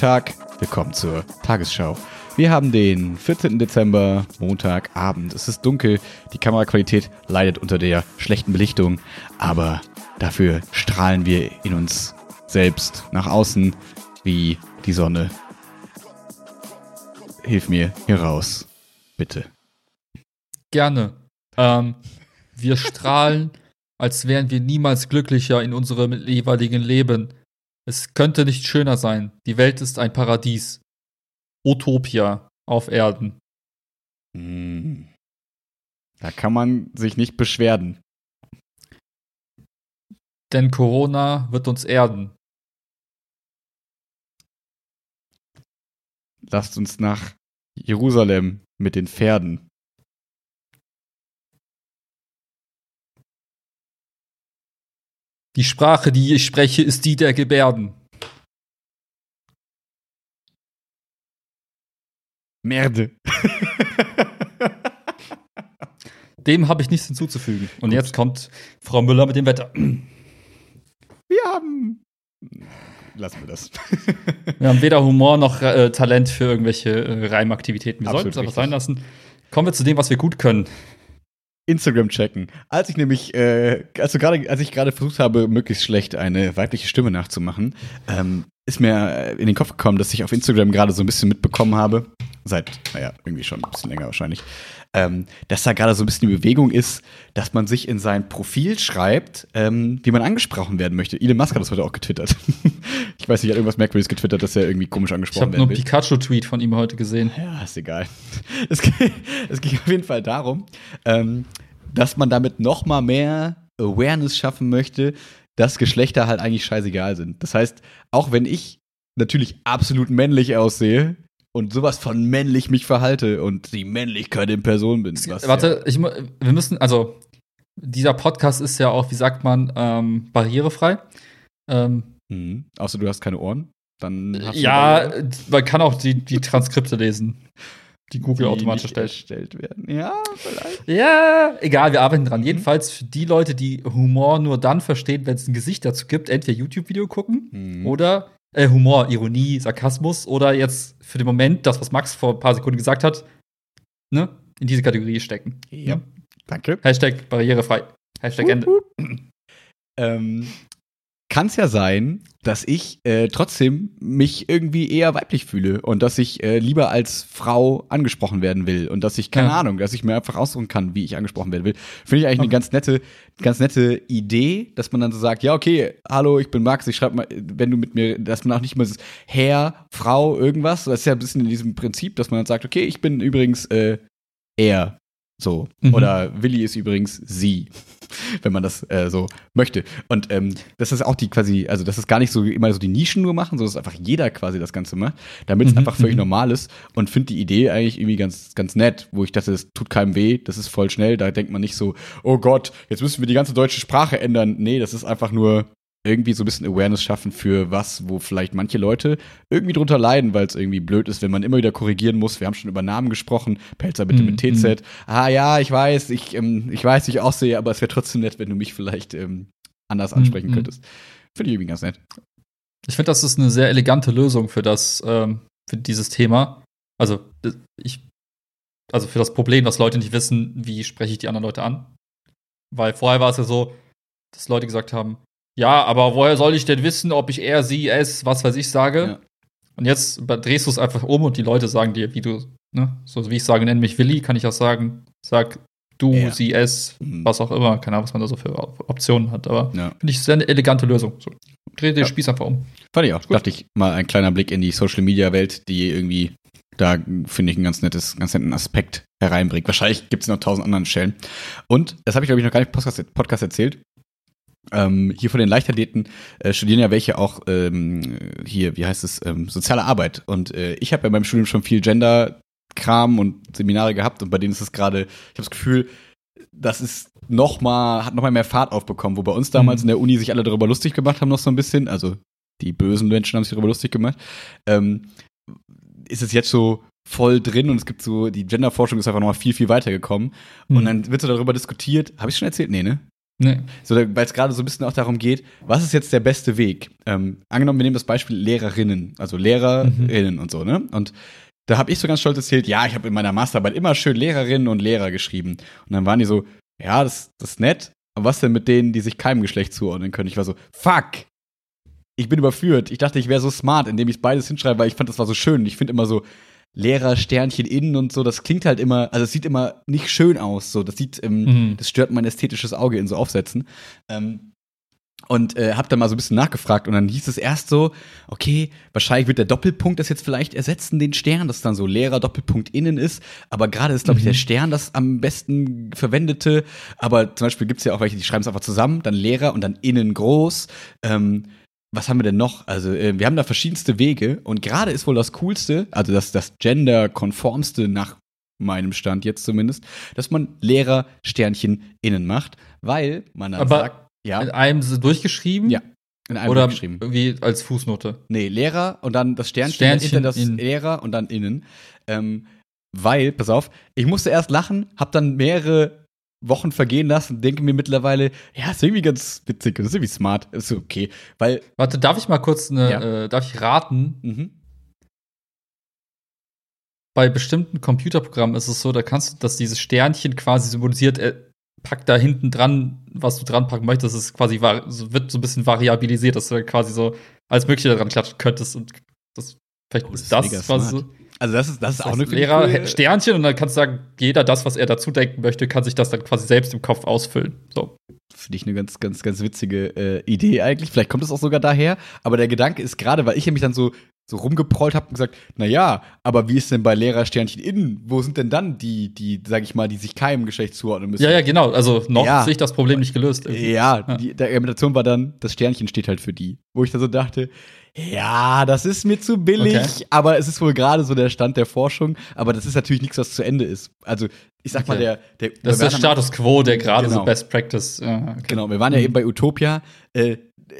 Tag, willkommen zur Tagesschau. Wir haben den 14. Dezember, Montagabend. Es ist dunkel, die Kameraqualität leidet unter der schlechten Belichtung, aber dafür strahlen wir in uns selbst nach außen wie die Sonne. Hilf mir hier raus, bitte. Gerne. Ähm, wir strahlen, als wären wir niemals glücklicher in unserem jeweiligen Leben. Es könnte nicht schöner sein. Die Welt ist ein Paradies. Utopia auf Erden. Hm. Da kann man sich nicht beschweren. Denn Corona wird uns erden. Lasst uns nach Jerusalem mit den Pferden. Die Sprache, die ich spreche, ist die der Gebärden. Merde. Dem habe ich nichts hinzuzufügen. Und Gut. jetzt kommt Frau Müller mit dem Wetter. Wir haben. Lassen wir das. wir haben weder Humor noch äh, Talent für irgendwelche äh, Reimaktivitäten. Wir sollten es aber sein lassen. Kommen wir zu dem, was wir gut können. Instagram checken. Als ich nämlich, äh, also gerade, als ich gerade versucht habe, möglichst schlecht eine weibliche Stimme nachzumachen, ähm, ist mir in den Kopf gekommen, dass ich auf Instagram gerade so ein bisschen mitbekommen habe, seit, naja, irgendwie schon ein bisschen länger wahrscheinlich, ähm, dass da gerade so ein bisschen die Bewegung ist, dass man sich in sein Profil schreibt, ähm, wie man angesprochen werden möchte. Elon Musk hat das heute auch getwittert. ich weiß nicht, er hat irgendwas Merkwürdiges getwittert, dass er irgendwie komisch angesprochen wird. Ich habe nur einen Pikachu-Tweet von ihm heute gesehen. Ja, ist egal. Es ging, es ging auf jeden Fall darum, ähm, dass man damit noch mal mehr Awareness schaffen möchte, dass Geschlechter halt eigentlich scheißegal sind. Das heißt, auch wenn ich natürlich absolut männlich aussehe, und sowas von männlich mich verhalte und die Männlichkeit in Person bin. Warte, ja. ich, wir müssen, also dieser Podcast ist ja auch, wie sagt man, ähm, barrierefrei. Ähm, mhm. Außer du hast keine Ohren. Dann ja, man kann auch die, die Transkripte lesen, die Google die automatisch stellt. erstellt werden. Ja, vielleicht. Ja, egal, wir arbeiten dran. Mhm. Jedenfalls für die Leute, die Humor nur dann verstehen, wenn es ein Gesicht dazu gibt, entweder YouTube-Video gucken mhm. oder äh, Humor, Ironie, Sarkasmus oder jetzt für den Moment das, was Max vor ein paar Sekunden gesagt hat, ne, in diese Kategorie stecken. Ja. Ne? Danke. Hashtag barrierefrei. Hashtag Ende. Ähm, kann es ja sein, dass ich äh, trotzdem mich irgendwie eher weiblich fühle und dass ich äh, lieber als Frau angesprochen werden will und dass ich keine ja. Ahnung, dass ich mir einfach aussuchen kann, wie ich angesprochen werden will. Finde ich eigentlich okay. eine ganz nette, ganz nette Idee, dass man dann so sagt, ja okay, hallo, ich bin Max, ich schreibe mal, wenn du mit mir, dass man auch nicht mehr so Herr, Frau, irgendwas. Das ist ja ein bisschen in diesem Prinzip, dass man dann sagt, okay, ich bin übrigens äh, er so. Mhm. Oder Willi ist übrigens sie, wenn man das äh, so möchte. Und ähm, das ist auch die quasi, also das ist gar nicht so immer so die Nischen nur machen, sondern dass einfach jeder quasi das Ganze macht, damit es mhm. einfach völlig mhm. normal ist und finde die Idee eigentlich irgendwie ganz, ganz nett, wo ich dachte, es tut keinem weh, das ist voll schnell, da denkt man nicht so, oh Gott, jetzt müssen wir die ganze deutsche Sprache ändern. Nee, das ist einfach nur, irgendwie so ein bisschen Awareness schaffen für was, wo vielleicht manche Leute irgendwie drunter leiden, weil es irgendwie blöd ist, wenn man immer wieder korrigieren muss. Wir haben schon über Namen gesprochen. Pelzer bitte mit TZ. Mm, mm. Ah ja, ich weiß, ich, ähm, ich weiß, ich aussehe, aber es wäre trotzdem nett, wenn du mich vielleicht ähm, anders ansprechen mm, könntest. Finde ich irgendwie ganz nett. Ich finde, das ist eine sehr elegante Lösung für das, ähm, für dieses Thema. Also, ich, also für das Problem, dass Leute nicht wissen, wie spreche ich die anderen Leute an. Weil vorher war es ja so, dass Leute gesagt haben, ja, aber woher soll ich denn wissen, ob ich er, sie, es, was weiß ich sage? Ja. Und jetzt drehst du es einfach um und die Leute sagen dir, wie du, ne, so wie ich sage, nenn mich Willi, kann ich auch sagen, sag du, ja. sie, es, mhm. was auch immer. Keine Ahnung, was man da so für Optionen hat. Aber ja. finde ich sehr eine elegante Lösung. So, dreh den. Spieß einfach um. Fand ich auch. Gut. Dachte ich mal ein kleiner Blick in die Social Media Welt, die irgendwie da finde ich ein ganz nettes, ganz netten Aspekt hereinbringt. Wahrscheinlich gibt es noch tausend anderen Stellen. Und, das habe ich, glaube ich, noch gar nicht im Podcast, Podcast erzählt. Ähm, hier von den Leichtathleten äh, studieren ja welche auch ähm, hier, wie heißt es, ähm, soziale Arbeit. Und äh, ich habe ja beim Studium schon viel Gender-Kram und Seminare gehabt und bei denen ist es gerade, ich habe das Gefühl, das ist noch mal, hat noch mal mehr Fahrt aufbekommen, wo bei uns damals mhm. in der Uni sich alle darüber lustig gemacht haben, noch so ein bisschen, also die bösen Menschen haben sich darüber lustig gemacht, ähm, ist es jetzt so voll drin und es gibt so, die Genderforschung ist einfach noch mal viel, viel weitergekommen. Mhm. Und dann wird so darüber diskutiert, habe ich schon erzählt? Nee, ne? Nee. So, weil es gerade so ein bisschen auch darum geht, was ist jetzt der beste Weg? Ähm, angenommen, wir nehmen das Beispiel Lehrerinnen, also Lehrerinnen mhm. und so, ne? Und da habe ich so ganz stolz erzählt, ja, ich habe in meiner Masterarbeit immer schön Lehrerinnen und Lehrer geschrieben. Und dann waren die so, ja, das, das ist nett, aber was denn mit denen, die sich keinem Geschlecht zuordnen können? Ich war so, fuck! Ich bin überführt. Ich dachte, ich wäre so smart, indem ich beides hinschreibe, weil ich fand, das war so schön. Ich finde immer so, Lehrer, Sternchen innen und so, das klingt halt immer, also es sieht immer nicht schön aus. So, das sieht, ähm, mhm. das stört mein ästhetisches Auge in so Aufsätzen. Ähm, und äh, hab dann mal so ein bisschen nachgefragt und dann hieß es erst so, okay, wahrscheinlich wird der Doppelpunkt das jetzt vielleicht ersetzen, den Stern, dass dann so Lehrer Doppelpunkt innen ist. Aber gerade ist, glaube ich, der mhm. Stern das am besten verwendete. Aber zum Beispiel gibt's ja auch welche, die schreiben es einfach zusammen, dann Lehrer und dann innen groß. Ähm, was haben wir denn noch? Also, äh, wir haben da verschiedenste Wege und gerade ist wohl das Coolste, also das, das Gender-konformste nach meinem Stand jetzt zumindest, dass man Lehrer Sternchen innen macht, weil man dann Aber sagt, ja. In einem durchgeschrieben? Ja. In einem Oder durchgeschrieben. irgendwie als Fußnote? Nee, Lehrer und dann das Sternchen, Sternchen hinter das innen. Lehrer und dann innen. Ähm, weil, pass auf, ich musste erst lachen, hab dann mehrere Wochen vergehen lassen, denke mir mittlerweile, ja, ist irgendwie ganz witzig, ist irgendwie smart, ist okay, weil. Warte, darf ich mal kurz eine, ja. äh, darf ich raten? Mhm. Bei bestimmten Computerprogrammen ist es so, da kannst du, dass dieses Sternchen quasi symbolisiert, äh, pack da hinten dran, was du dran packen möchtest, ist quasi wird so ein bisschen variabilisiert, dass du quasi so alles Mögliche daran klatschen könntest und das vielleicht oh, das ist das quasi so. Also das ist, das ist auch eine Lehrer coole Sternchen und dann kannst du sagen, jeder das, was er dazu denken möchte, kann sich das dann quasi selbst im Kopf ausfüllen. So. Finde ich eine ganz, ganz, ganz witzige äh, Idee eigentlich. Vielleicht kommt es auch sogar daher. Aber der Gedanke ist gerade, weil ich mich dann so, so rumgeprollt habe und gesagt, na ja, aber wie ist denn bei Lehrersternchen innen? Wo sind denn dann die, die, sag ich mal, die sich keinem Geschlecht zuordnen müssen? Ja, ja, genau. Also noch ja. sehe ich das Problem nicht gelöst. Irgendwie. Ja, ja. Die, der Argumentation war dann, das Sternchen steht halt für die. Wo ich dann so dachte, ja, das ist mir zu billig, okay. aber es ist wohl gerade so der Stand der Forschung. Aber das ist natürlich nichts, was zu Ende ist. Also, ich sag okay. mal, der, der Das ist der Status quo, der gerade genau. so Best Practice. Ja, okay. Genau, wir waren ja mhm. eben bei Utopia. Äh,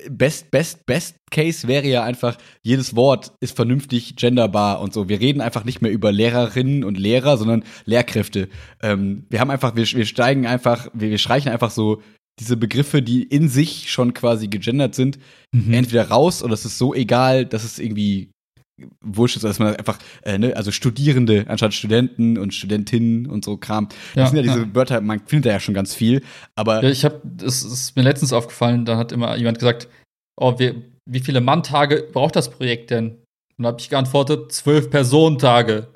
best, best, best Case wäre ja einfach, jedes Wort ist vernünftig genderbar und so. Wir reden einfach nicht mehr über Lehrerinnen und Lehrer, sondern Lehrkräfte. Ähm, wir haben einfach, wir, wir steigen einfach, wir, wir streichen einfach so diese Begriffe, die in sich schon quasi gegendert sind, mhm. entweder raus oder es ist so egal, dass es irgendwie wurscht ist, dass man einfach, äh, ne, also Studierende anstatt Studenten und Studentinnen und so Kram. Ja, das sind ja diese ja. Wörter, man findet da ja schon ganz viel, aber. Ja, ich habe, es ist mir letztens aufgefallen, da hat immer jemand gesagt, oh, wir, wie viele Manntage braucht das Projekt denn? Und habe ich geantwortet, zwölf Personentage.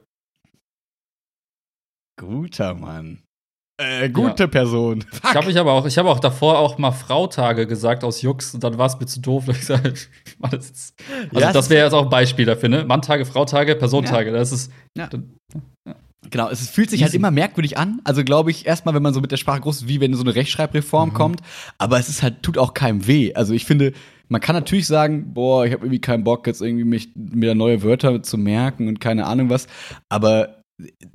Guter Mann. Äh, gute ja. Person. Fuck. Ich habe ich aber auch, ich habe auch davor auch mal Frautage gesagt aus Jux und dann war es mir zu doof. also ja, das wäre jetzt auch ein Beispiel dafür, ne? Manntage, Frautage, Personentage. Ja. Das ist. Ja. Genau, es fühlt sich halt Easy. halt immer merkwürdig an. Also glaube ich erstmal, wenn man so mit der Sprache groß ist, wie wenn so eine Rechtschreibreform mhm. kommt. Aber es ist halt, tut auch keinem weh. Also ich finde, man kann natürlich sagen, boah, ich habe irgendwie keinen Bock, jetzt irgendwie mich mir neue Wörter zu merken und keine Ahnung was. Aber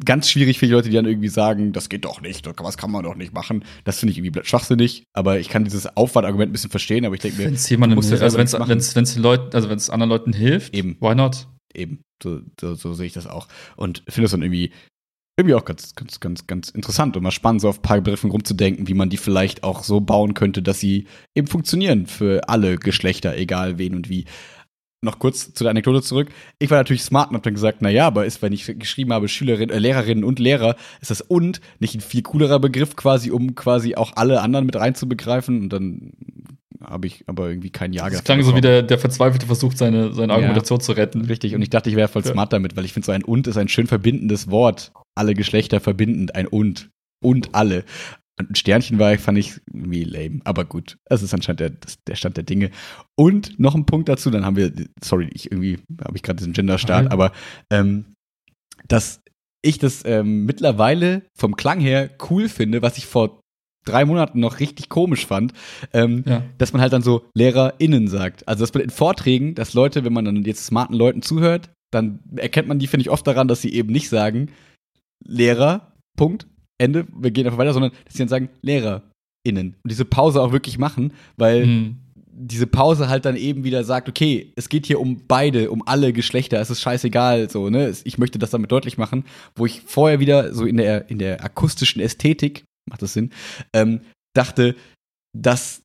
ganz schwierig für die Leute, die dann irgendwie sagen, das geht doch nicht, was kann man doch nicht machen. Das finde ich irgendwie schwachsinnig, aber ich kann dieses Aufwandargument ein bisschen verstehen, aber ich denke mir, wenn es jemandem muss also wenn es wenn es Leuten, also wenn es anderen Leuten hilft, eben, why not? Eben, so, so, so sehe ich das auch und finde es dann irgendwie irgendwie auch ganz, ganz, ganz, ganz interessant und mal spannend, so auf ein paar Begriffen rumzudenken, wie man die vielleicht auch so bauen könnte, dass sie eben funktionieren für alle Geschlechter, egal wen und wie noch kurz zu der Anekdote zurück. Ich war natürlich smart und hab dann gesagt, na ja, aber ist, wenn ich geschrieben habe, Schülerin, äh, Lehrerinnen und Lehrer, ist das und nicht ein viel coolerer Begriff quasi, um quasi auch alle anderen mit reinzubegreifen. Und dann habe ich aber irgendwie kein Ja Das klang so wie der, der verzweifelte Versuch, seine, seine Argumentation ja, zu retten. Richtig, und ich dachte, ich wäre voll ja. smart damit, weil ich finde, so ein und ist ein schön verbindendes Wort. Alle Geschlechter verbindend, ein und. Und alle. Ein Sternchen war, fand ich irgendwie lame. Aber gut, das ist anscheinend der, der Stand der Dinge. Und noch ein Punkt dazu, dann haben wir, sorry, ich irgendwie habe ich gerade diesen Gender-Start, aber ähm, dass ich das ähm, mittlerweile vom Klang her cool finde, was ich vor drei Monaten noch richtig komisch fand, ähm, ja. dass man halt dann so LehrerInnen sagt. Also dass man in Vorträgen, dass Leute, wenn man dann jetzt smarten Leuten zuhört, dann erkennt man die, finde ich, oft daran, dass sie eben nicht sagen Lehrer, Punkt, Ende, wir gehen einfach weiter, sondern dass sie dann sagen, LehrerInnen. Und diese Pause auch wirklich machen, weil mhm. diese Pause halt dann eben wieder sagt, okay, es geht hier um beide, um alle Geschlechter, es ist scheißegal, so, ne? Ich möchte das damit deutlich machen, wo ich vorher wieder so in der, in der akustischen Ästhetik, macht das Sinn, ähm, dachte, dass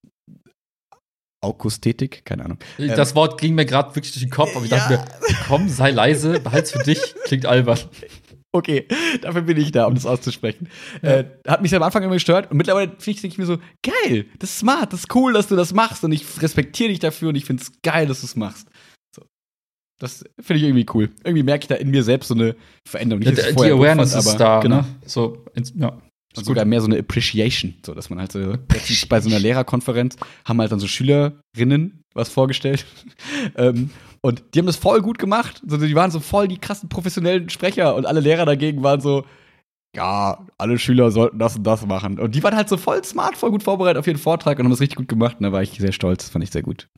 Aukusthetik, keine Ahnung. Das Wort ging mir gerade wirklich durch den Kopf, aber ich dachte Ja. mir, komm, sei leise, behalt's für dich, klingt albern. Okay, dafür bin ich da, um das auszusprechen. Ja. Äh, hat mich am Anfang immer gestört und mittlerweile finde ich, denke ich mir so, geil, das ist smart, das ist cool, dass du das machst und ich respektiere dich dafür und ich finde es geil, dass du es machst. So. Das finde ich irgendwie cool. Irgendwie merke ich da in mir selbst so eine Veränderung. Ja, Nicht, ich die Awareness fand, ist aber da, Genau. ne? So, ja. Und sogar mehr so eine Appreciation, so dass man halt so bei so einer Lehrerkonferenz haben halt dann so Schülerinnen was vorgestellt ähm, und die haben das voll gut gemacht, so, die waren so voll die krassen professionellen Sprecher und alle Lehrer dagegen waren so ja, alle Schüler sollten das und das machen. Und die waren halt so voll smart, voll gut vorbereitet auf ihren Vortrag und haben das richtig gut gemacht. Und da war ich sehr stolz, das fand ich sehr gut.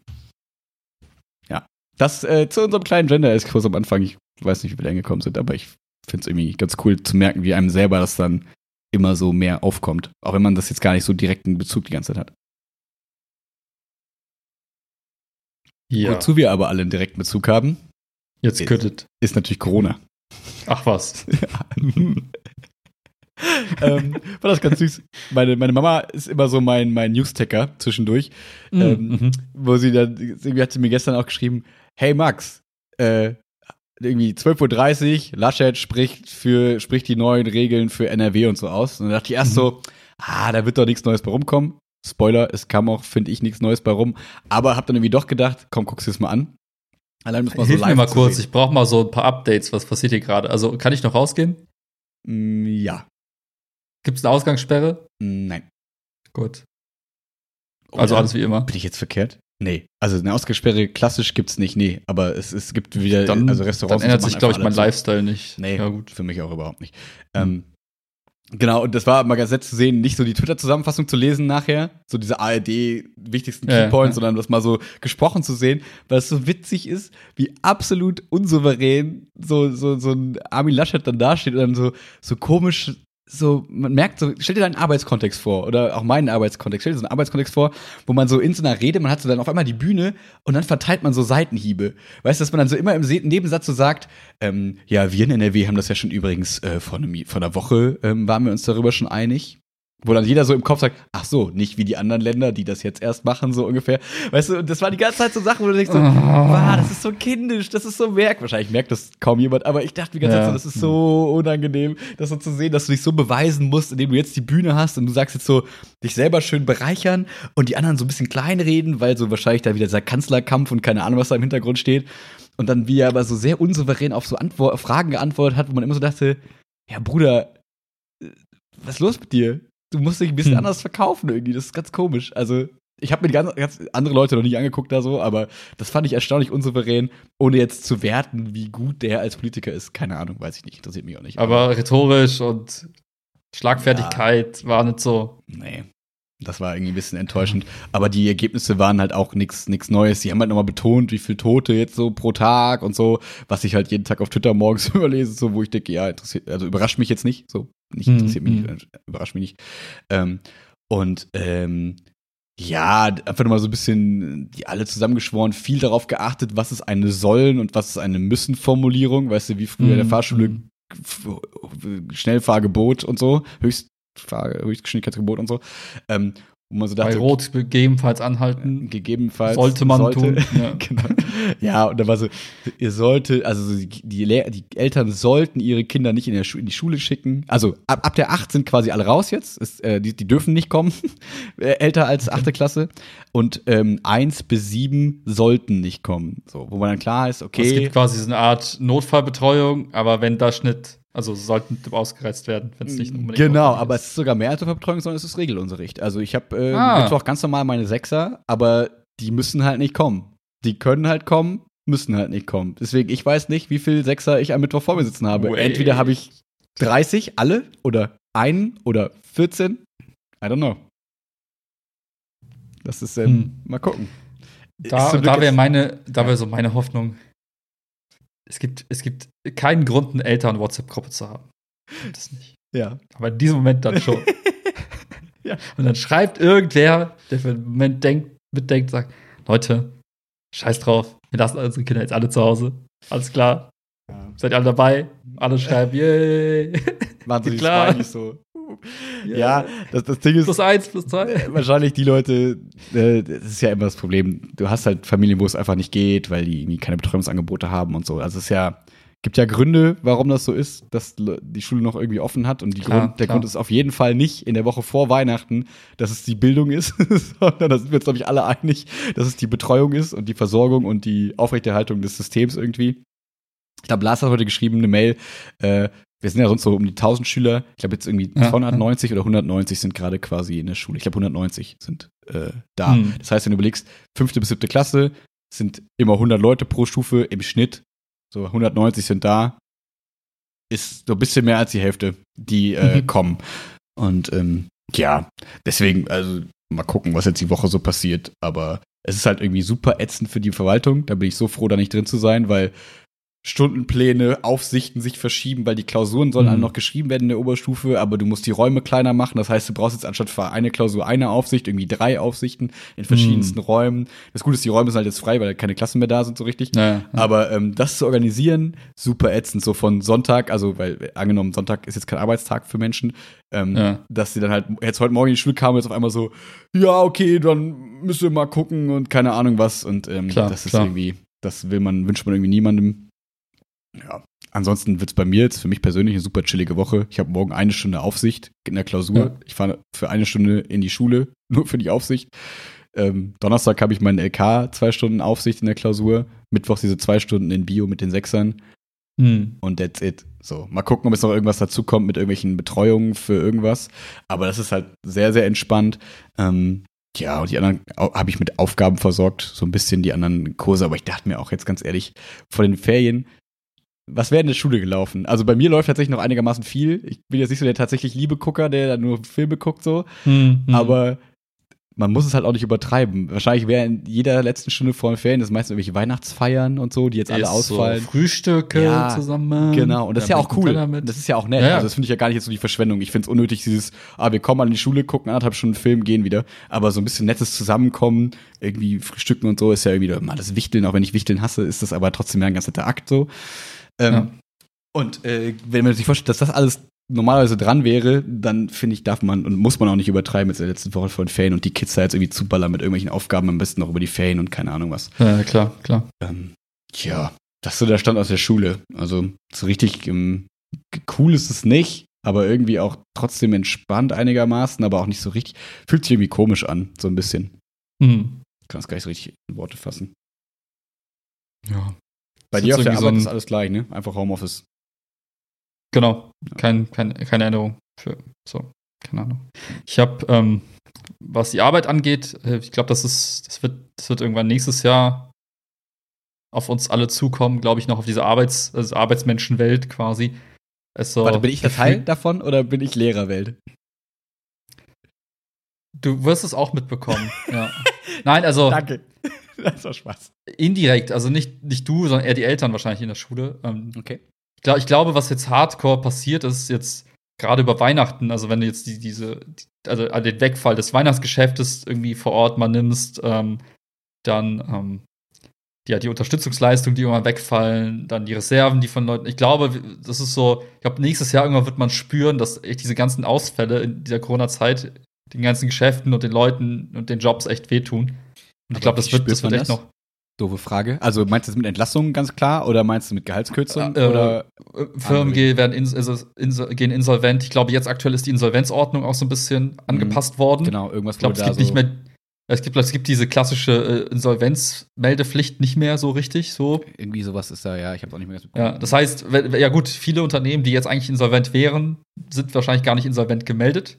Ja, das äh, zu unserem kleinen Gender-Exkurs am Anfang. Ich weiß nicht, wie wir da hingekommen sind, aber ich finde es irgendwie ganz cool zu merken, wie einem selber das dann immer so mehr aufkommt. Auch wenn man das jetzt gar nicht so direkten Bezug die ganze Zeit hat. Ja. Wozu wir aber alle einen direkten Bezug haben, Jetzt Ist- köttet. ist natürlich Corona. Ach was. ähm, war das ganz süß. Meine, meine Mama ist immer so mein, mein News-Tacker zwischendurch. Ähm, Mhm. wo sie dann, irgendwie hat sie mir gestern auch geschrieben, hey Max, äh, irgendwie 12.30 Uhr, Laschet spricht für, spricht die neuen Regeln für NRW und so aus. Und dann dachte ich erst Mhm. so, ah, da wird doch nichts Neues bei rumkommen. Spoiler, es kam auch, finde ich, nichts Neues bei rum. Aber hab dann irgendwie doch gedacht, komm, guck's dir das mal an. Allein muss man so Hilf mir live mal zu kurz, sehen. ich brauche mal so ein paar Updates. Was passiert hier gerade? Also, kann ich noch rausgehen? Mm, Ja, Gibt es eine Ausgangssperre? nein. Gut. Also Oder? alles wie immer. Bin ich jetzt verkehrt? Nee. Also eine Ausgangssperre klassisch gibt's nicht, nee. Aber es, es gibt wieder, Dann, also Restaurants. dann ändert sich, glaube ich, mein zu. Lifestyle nicht. Nee, Ja, gut. für mich auch überhaupt nicht. Ähm, genau, und das war mal ganz nett zu sehen, nicht so die Twitter-Zusammenfassung zu lesen nachher, so diese ARD-wichtigsten Ja, Keypoints, ja. sondern das mal so gesprochen zu sehen, weil es so witzig ist, wie absolut unsouverän so, so, so ein Armin Laschet dann dasteht und dann so, so komisch so, man merkt so, stell dir deinen Arbeitskontext vor oder auch meinen Arbeitskontext, stell dir so einen Arbeitskontext vor, wo man so in so einer Rede, man hat so dann auf einmal die Bühne und dann verteilt man so Seitenhiebe. Weißt du, dass man dann so immer im Nebensatz so sagt, ähm, ja, wir in NRW haben das ja schon übrigens äh, vor, einem, vor einer Woche ähm, waren wir uns darüber schon einig. Wo dann jeder so im Kopf sagt, ach so, nicht wie die anderen Länder, die das jetzt erst machen, so ungefähr. Weißt du, und das war die ganze Zeit so Sachen, wo du denkst so, wow, das ist so kindisch, das ist so merk. Wahrscheinlich merkt das kaum jemand, aber ich dachte die ganze Ja. Zeit so, das ist so unangenehm, das so zu sehen, dass du dich so beweisen musst, indem du jetzt die Bühne hast und du sagst jetzt so, dich selber schön bereichern und die anderen so ein bisschen kleinreden, weil so wahrscheinlich da wieder dieser Kanzlerkampf und keine Ahnung, was da im Hintergrund steht. Und dann wie er aber so sehr unsouverän auf so Antwort Fragen geantwortet hat, wo man immer so dachte, ja Bruder, äh, was ist los mit dir? Du musst dich ein bisschen Hm. anders verkaufen irgendwie, das ist ganz komisch. Also ich habe mir die ganz, ganz andere Leute noch nicht angeguckt da so, aber das fand ich erstaunlich unsouverän, ohne jetzt zu werten, wie gut der als Politiker ist. Keine Ahnung, weiß ich nicht, interessiert mich auch nicht. Aber rhetorisch und Schlagfertigkeit war nicht so. nee, das war irgendwie ein bisschen enttäuschend. Aber die Ergebnisse waren halt auch nichts nix Neues. Sie haben halt nochmal betont, wie viel Tote jetzt so pro Tag und so, was ich halt jeden Tag auf Twitter morgens überlese, so wo ich denke, ja, interessiert, also überrascht mich jetzt nicht, so nicht Hm, interessiert mich hm. nicht, überrascht mich nicht. Ähm, und ähm, ja, einfach nochmal so ein bisschen, die alle zusammengeschworen, viel darauf geachtet, was ist eine Sollen und was ist eine Müssen-Formulierung, weißt du, wie früher in der Mhm, Fahrschule Schnellfahrgebot und so, Höchstfahr Höchstgeschwindigkeitsgebot und so, ähm, wo man so Bei dachte, Rot gegebenenfalls anhalten. gegebenenfalls Sollte man tun, ja. genau. ja, und da war so, ihr solltet, also so die, die, Eltern sollten ihre Kinder nicht in, der Schu in die Schule schicken. Also ab, ab der 8 sind quasi alle raus jetzt. Ist, äh, die, die dürfen nicht kommen, äh, älter als achte Klasse. Und ähm, 1 bis 7 sollten nicht kommen. So, wo man dann klar ist, Es okay. gibt quasi so eine Art Notfallbetreuung, aber wenn da Schnitt, also sollten ausgereizt werden, wenn es nicht unbedingt Genau, aber es ist sogar mehr als Betreuung, sondern es ist Regelunterricht. Also ich habe äh, Ah. Mittwoch ganz normal meine Sechser, aber die müssen halt nicht kommen. Die können halt kommen, müssen halt nicht kommen. Deswegen, ich weiß nicht, wie viel Sechser ich am Mittwoch vor mir sitzen habe. Way. Entweder habe ich 30, alle, oder einen oder 14. I don't know. Das ist, ähm, Hm. mal gucken. Da, da wäre meine, da wäre so meine Hoffnung. Es gibt, es gibt keinen Grund, eine Eltern-WhatsApp-Gruppe zu haben. Es nicht. Ja. Aber in diesem Moment dann schon. Ja. Und dann schreibt irgendwer, der für den Moment denkt, mitdenkt, sagt, Leute, scheiß drauf, wir lassen unsere Kinder jetzt alle zu Hause. Alles klar. ja. Seid ihr alle dabei? Alle schreiben, yay. Waren so die Klar. Smileys so. Ja, das, das Ding ist. Plus eins, plus zwei. Äh, wahrscheinlich die Leute, äh, das ist ja immer das Problem. Du hast halt Familien, wo es einfach nicht geht, weil die irgendwie keine Betreuungsangebote haben und so. Also es ist ja, gibt ja Gründe, warum das so ist, dass die Schule noch irgendwie offen hat. Und Klar, Grund, der klar. Grund ist auf jeden Fall nicht in der Woche vor Weihnachten, dass es die Bildung ist, sondern da sind wir uns, glaube ich, alle einig, dass es die Betreuung ist und die Versorgung und die Aufrechterhaltung des Systems irgendwie. Ich glaube, Lars hat heute geschrieben, eine Mail, äh, wir sind ja sonst so um die 1000 Schüler. Ich glaube, jetzt irgendwie Ja, 290 oder 190 sind gerade quasi in der Schule. Ich glaube, 190 sind äh, da. Hm. Das heißt, wenn du überlegst, fünfte bis siebte Klasse sind immer 100 Leute pro Stufe im Schnitt. So 190 sind da. Ist so ein bisschen mehr als die Hälfte, die äh, Mhm. kommen. Und ähm, ja, deswegen, also mal gucken, was jetzt die Woche so passiert. Aber es ist halt irgendwie super ätzend für die Verwaltung. Da bin ich so froh, da nicht drin zu sein, weil Stundenpläne, Aufsichten sich verschieben, weil die Klausuren sollen Mhm. alle noch geschrieben werden in der Oberstufe, aber du musst die Räume kleiner machen. Das heißt, du brauchst jetzt anstatt für eine Klausur eine Aufsicht, irgendwie drei Aufsichten in verschiedensten Räumen. Das Gute ist, die Räume sind halt jetzt frei, weil keine Klassen mehr da sind so richtig. Ja, ja. Aber ähm, das zu organisieren, super ätzend, so von Sonntag, also weil angenommen, Sonntag ist jetzt kein Arbeitstag für Menschen, ähm, Ja. dass sie dann halt jetzt heute Morgen in die Schule kamen und jetzt auf einmal so, ja, okay, dann müssen wir mal gucken und keine Ahnung was. Und ähm, Klar, das ist klar. irgendwie, das will man, wünscht man irgendwie niemandem. Ja. Ansonsten wird's bei mir jetzt für mich persönlich eine super chillige Woche. Ich habe morgen eine Stunde Aufsicht in der Klausur. Ja. Ich fahre für eine Stunde in die Schule, nur für die Aufsicht. Ähm, Donnerstag habe ich meinen LK, zwei Stunden Aufsicht in der Klausur. Mittwochs diese zwei Stunden in Bio mit den Sechsern. Hm. Und that's it. So, mal gucken, ob es noch irgendwas dazu kommt mit irgendwelchen Betreuungen für irgendwas. Aber das ist halt sehr, sehr entspannt. Ähm, ja, und die anderen habe ich mit Aufgaben versorgt, so ein bisschen die anderen Kurse. Aber ich dachte mir auch jetzt ganz ehrlich, vor den Ferien, was wäre in der Schule gelaufen? Also bei mir läuft tatsächlich noch einigermaßen viel. Ich bin jetzt nicht so der tatsächlich Liebe-Gucker, der da nur Filme guckt, so. Hm. Hm. Aber man muss es halt auch nicht übertreiben. Wahrscheinlich wäre in jeder letzten Stunde vor den Ferien das meistens irgendwelche Weihnachtsfeiern und so, die jetzt alle Ist ausfallen. So Frühstücke Ja, zusammen. Genau, und das ist ja auch cool. Das ist ja auch nett. Ja. Also das finde ich ja gar nicht jetzt so die Verschwendung. Ich finde es unnötig, dieses, ah, wir kommen an die Schule, gucken anderthalb Stunden Film, gehen wieder. Aber so ein bisschen nettes Zusammenkommen, irgendwie frühstücken und so, ist ja irgendwie mal das Wichteln, auch wenn ich Wichteln hasse, ist das aber trotzdem ja ein ganz netter Akt so. Ähm, Ja. Und äh, wenn man sich vorstellt, dass das alles normalerweise dran wäre, dann finde ich, darf man und muss man auch nicht übertreiben jetzt in der letzten Woche von Ferien und die Kids da jetzt irgendwie zuballern mit irgendwelchen Aufgaben, am besten noch über die Ferien und keine Ahnung was. Ja, klar, klar. Ähm, ja, das ist so der Stand aus der Schule. Also so richtig ähm, cool ist es nicht, aber irgendwie auch trotzdem entspannt einigermaßen, aber auch nicht so richtig. Fühlt sich irgendwie komisch an, so ein bisschen. Hm. Kann es gar nicht so richtig in Worte fassen. Ja. Bei dir auf der irgendwie so Arbeit ein- ist alles gleich, ne? Einfach Homeoffice. Genau. Kein, kein, keine Änderung für so, keine Ahnung. Ich habe, ähm, was die Arbeit angeht, äh, ich glaube, das ist, das wird, das wird irgendwann nächstes Jahr auf uns alle zukommen, glaube ich, noch auf diese Arbeits, also Arbeitsmenschenwelt quasi. Es so Warte, bin ich der Teil davon oder bin ich Lehrerwelt? Du wirst es auch mitbekommen. ja. Nein, also Danke. Das war Spaß. indirekt, also nicht, nicht du, sondern eher die Eltern wahrscheinlich in der Schule. Ähm, Okay. ich, glaub, ich glaube, was jetzt hardcore passiert ist, jetzt gerade über Weihnachten, also wenn du jetzt die, diese, die, also den Wegfall des Weihnachtsgeschäftes irgendwie vor Ort mal nimmst, ähm, dann ähm, ja, die Unterstützungsleistung, die immer wegfallen, dann die Reserven, die von Leuten. Ich glaube, das ist so, ich glaube, nächstes Jahr irgendwann wird man spüren, dass echt diese ganzen Ausfälle in dieser Corona-Zeit den ganzen Geschäften und den Leuten und den Jobs echt wehtun. Ich glaube, das wird, das wird echt das? noch. Doofe Frage. Also meinst du das mit Entlassungen ganz klar oder meinst du mit Gehaltskürzungen? Äh, oder Äh, Firmen Andere. gehen, werden ins, also insol, gehen insolvent. Ich glaube, jetzt aktuell ist die Insolvenzordnung auch so ein bisschen angepasst worden. genau, irgendwas Ich glaube, es gibt da nicht so- mehr. Es gibt, es gibt diese klassische äh, Insolvenzmeldepflicht nicht mehr so richtig. So. Irgendwie sowas ist da, ja, ich habe auch nicht mehr ganz Ja, das heißt, ja gut, viele Unternehmen, die jetzt eigentlich insolvent wären, sind wahrscheinlich gar nicht insolvent gemeldet.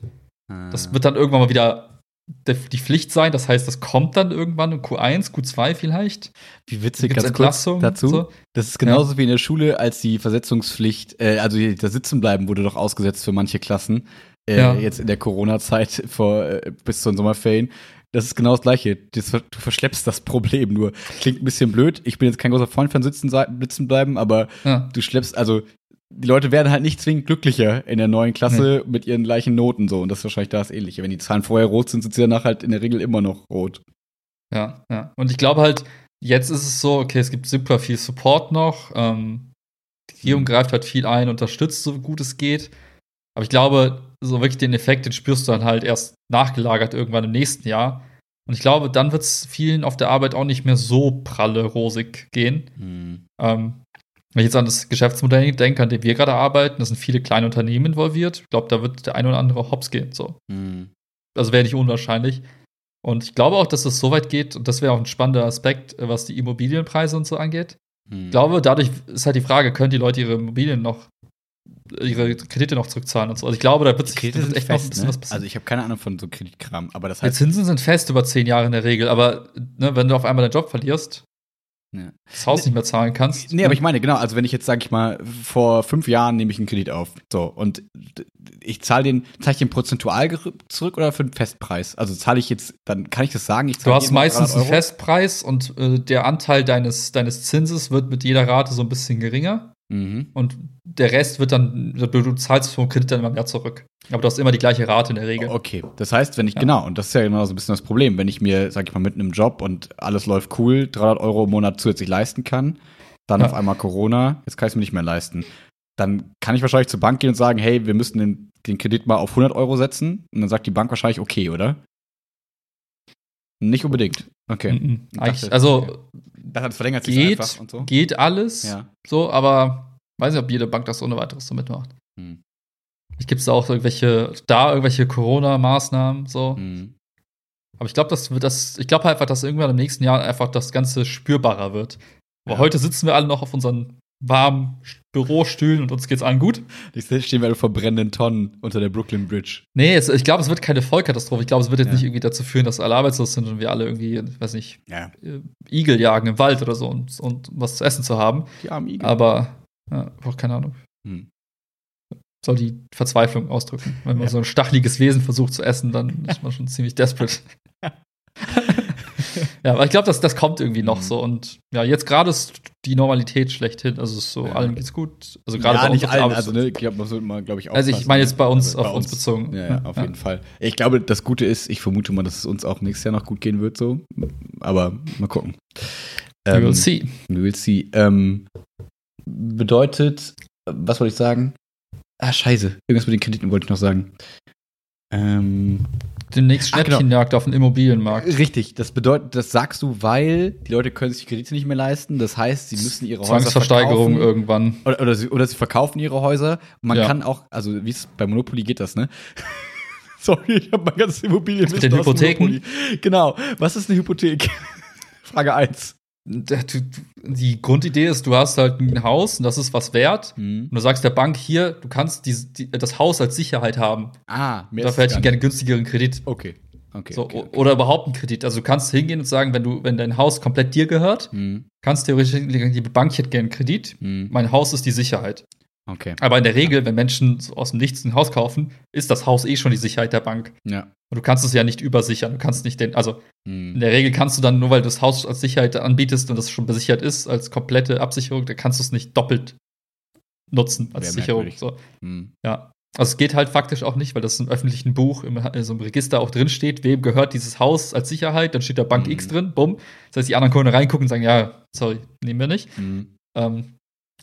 Ah. Das wird dann irgendwann mal wieder de- die Pflicht sein. Das heißt, das kommt dann irgendwann in Q1, Q2 vielleicht. Wie witzig, ganz kurz dazu. so? Das ist genauso wie in der Schule, als die Versetzungspflicht, äh, also das Sitzenbleiben wurde doch ausgesetzt für manche Klassen. Äh, Ja. Jetzt in der Corona-Zeit vor äh, bis zu den Sommerferien. Das ist genau das Gleiche. Das, du verschleppst das Problem nur. Klingt ein bisschen blöd. Ich bin jetzt kein großer Freund von Sitzen, Sitzen bleiben, aber Ja. du schleppst, also die Leute werden halt nicht zwingend glücklicher in der neuen Klasse mit ihren gleichen Noten so. Und das ist wahrscheinlich das Ähnliche. Wenn die Zahlen vorher rot sind, sind sie danach halt in der Regel immer noch rot. Ja, ja. Und ich glaube halt, jetzt ist es so, okay, es gibt super viel Support noch. Ähm, die Regierung Mhm. greift halt viel ein, unterstützt so gut es geht. Aber ich glaube, so wirklich den Effekt, den spürst du dann halt erst nachgelagert irgendwann im nächsten Jahr. Und ich glaube, dann wird es vielen auf der Arbeit auch nicht mehr so pralle rosig gehen. Hm. Ähm, wenn ich jetzt an das Geschäftsmodell denke, an dem wir gerade arbeiten, da sind viele kleine Unternehmen involviert. Ich glaube, da wird der ein oder andere hops gehen. So. Hm. Also wäre nicht unwahrscheinlich. Und ich glaube auch, dass es so weit geht, und das wäre auch ein spannender Aspekt, was die Immobilienpreise und so angeht. Hm. Ich glaube, dadurch ist halt die Frage, können die Leute ihre Immobilien noch, ihre Kredite noch zurückzahlen und so. Also ich glaube, da wird sich da wird echt noch ein fest, bisschen ne? was passieren. Also ich habe keine Ahnung von so Kreditkram, aber das Die heißt, Zinsen sind fest über zehn Jahre in der Regel, aber ne, wenn du auf einmal deinen Job verlierst, Ja. das Haus nicht mehr zahlen kannst. Nee, aber ich meine, genau, also wenn ich jetzt, sag ich mal, vor fünf Jahren nehme ich einen Kredit auf, so, und ich zahle den, zahle ich den prozentual zurück oder für den Festpreis? Also zahle ich jetzt, dann kann ich das sagen, ich Du zahle hast jeden Monat meistens 300 einen Festpreis und äh, der Anteil deines, deines Zinses wird mit jeder Rate so ein bisschen geringer. Mhm. Und der Rest wird dann, du, du zahlst vom Kredit dann immer mehr zurück. Aber du hast immer die gleiche Rate in der Regel. Okay, das heißt, wenn ich, Ja. genau, und das ist ja genau so ein bisschen das Problem, wenn ich mir, sag ich mal, mitten im Job und alles läuft cool, 300 Euro im Monat zusätzlich leisten kann, dann Ja. auf einmal Corona, jetzt kann ich es mir nicht mehr leisten. Dann kann ich wahrscheinlich zur Bank gehen und sagen, hey, wir müssen den, den Kredit mal auf 100 Euro setzen. Und dann sagt die Bank wahrscheinlich, okay, oder? Nicht unbedingt. Okay. Ich Eigentlich, dachte, also okay. Das verlängert sich geht, einfach und so. geht alles Ja. so, aber weiß nicht, ob jede Bank das ohne weiteres so mitmacht. Hm. Gibt es da auch irgendwelche, da irgendwelche Corona-Maßnahmen so? Hm. Aber ich glaube, das wird das, ich glaube einfach, dass irgendwann im nächsten Jahr einfach das Ganze spürbarer wird. Aber Ja. heute sitzen wir alle noch auf unseren warmen Bürostühlen und uns geht's allen gut. Ich stehen wir alle vor brennenden Tonnen unter der Brooklyn Bridge. Nee, es, ich glaube, es wird keine Vollkatastrophe. Ich glaube, es wird jetzt Ja. nicht irgendwie dazu führen, dass alle arbeitslos sind und wir alle irgendwie, ich weiß nicht, Ja. äh, Igel jagen im Wald oder so und, und was zu essen zu haben. Die armen Igel. Aber, ja, auch keine Ahnung. Hm. Soll die Verzweiflung ausdrücken. Wenn man Ja. so ein stacheliges Wesen versucht zu essen, dann ist man schon ziemlich desperate. ja, aber ich glaube, das, das kommt irgendwie noch Mhm. so. Und ja, jetzt gerade ist die Normalität schlechthin. Also es ist so, Ja. allen geht's gut. Also gerade ja, bei nicht allen, also ne, ich glaube, man sollte mal, glaube ich, Also ich meine jetzt bei uns, aber auf uns bezogen. Ja, ja, auf jeden Fall. Ich glaube, das Gute ist, ich vermute mal, dass es uns auch nächstes Jahr noch gut gehen wird, so. Aber mal gucken. We will see. We will see. Ähm, bedeutet, was wollte ich sagen? Ah, scheiße. Irgendwas mit den Krediten wollte ich noch sagen. Ähm, Demnächst Ach, genau. Schnäppchenjagd auf dem Immobilienmarkt. richtig, das bedeutet, das sagst du, weil die Leute können sich die Kredite nicht mehr leisten. Das heißt, sie müssen ihre Häuser Zwangsversteigerung irgendwann. Oder, oder, sie, oder sie verkaufen ihre Häuser. Und man Ja. kann auch, also wie es bei Monopoly geht das, ne? Sorry, ich habe mein ganzes Immobilienwissen Mit den Hypotheken? Genau. Was ist eine Hypothek? Frage 1. Die Grundidee ist, du hast halt ein Haus und das ist was wert. Und du sagst der Bank hier, du kannst die, die, das Haus als Sicherheit haben. Ah, mehr Dafür hätte ich gerne einen günstigeren Kredit. Okay. Okay. So, okay, okay. Oder überhaupt einen Kredit. Also du kannst hingehen und sagen, wenn du, wenn dein Haus komplett dir gehört, Hm, kannst theoretisch die Bank ich hätte gerne einen Kredit. hm, Mein Haus ist die Sicherheit. Okay. Aber in der Regel, wenn Menschen aus dem Nichts ein Haus kaufen, ist das Haus eh schon die Sicherheit der Bank. Ja. Und du kannst es ja nicht übersichern. Du kannst nicht den, also in Hm. der Regel kannst du dann, nur weil du das Haus als Sicherheit anbietest und das schon besichert ist, als komplette Absicherung, dann kannst du es nicht doppelt nutzen als Wäre Sicherung. So. Hm. Ja. Also es geht halt faktisch auch nicht, weil das im öffentlichen Buch, im, in so einem Register auch drin steht, wem gehört dieses Haus als Sicherheit, dann steht da Bank Mhm. X drin, bumm. Das heißt, die anderen können reingucken und sagen, ja, sorry, nehmen wir nicht. Hm. Ähm,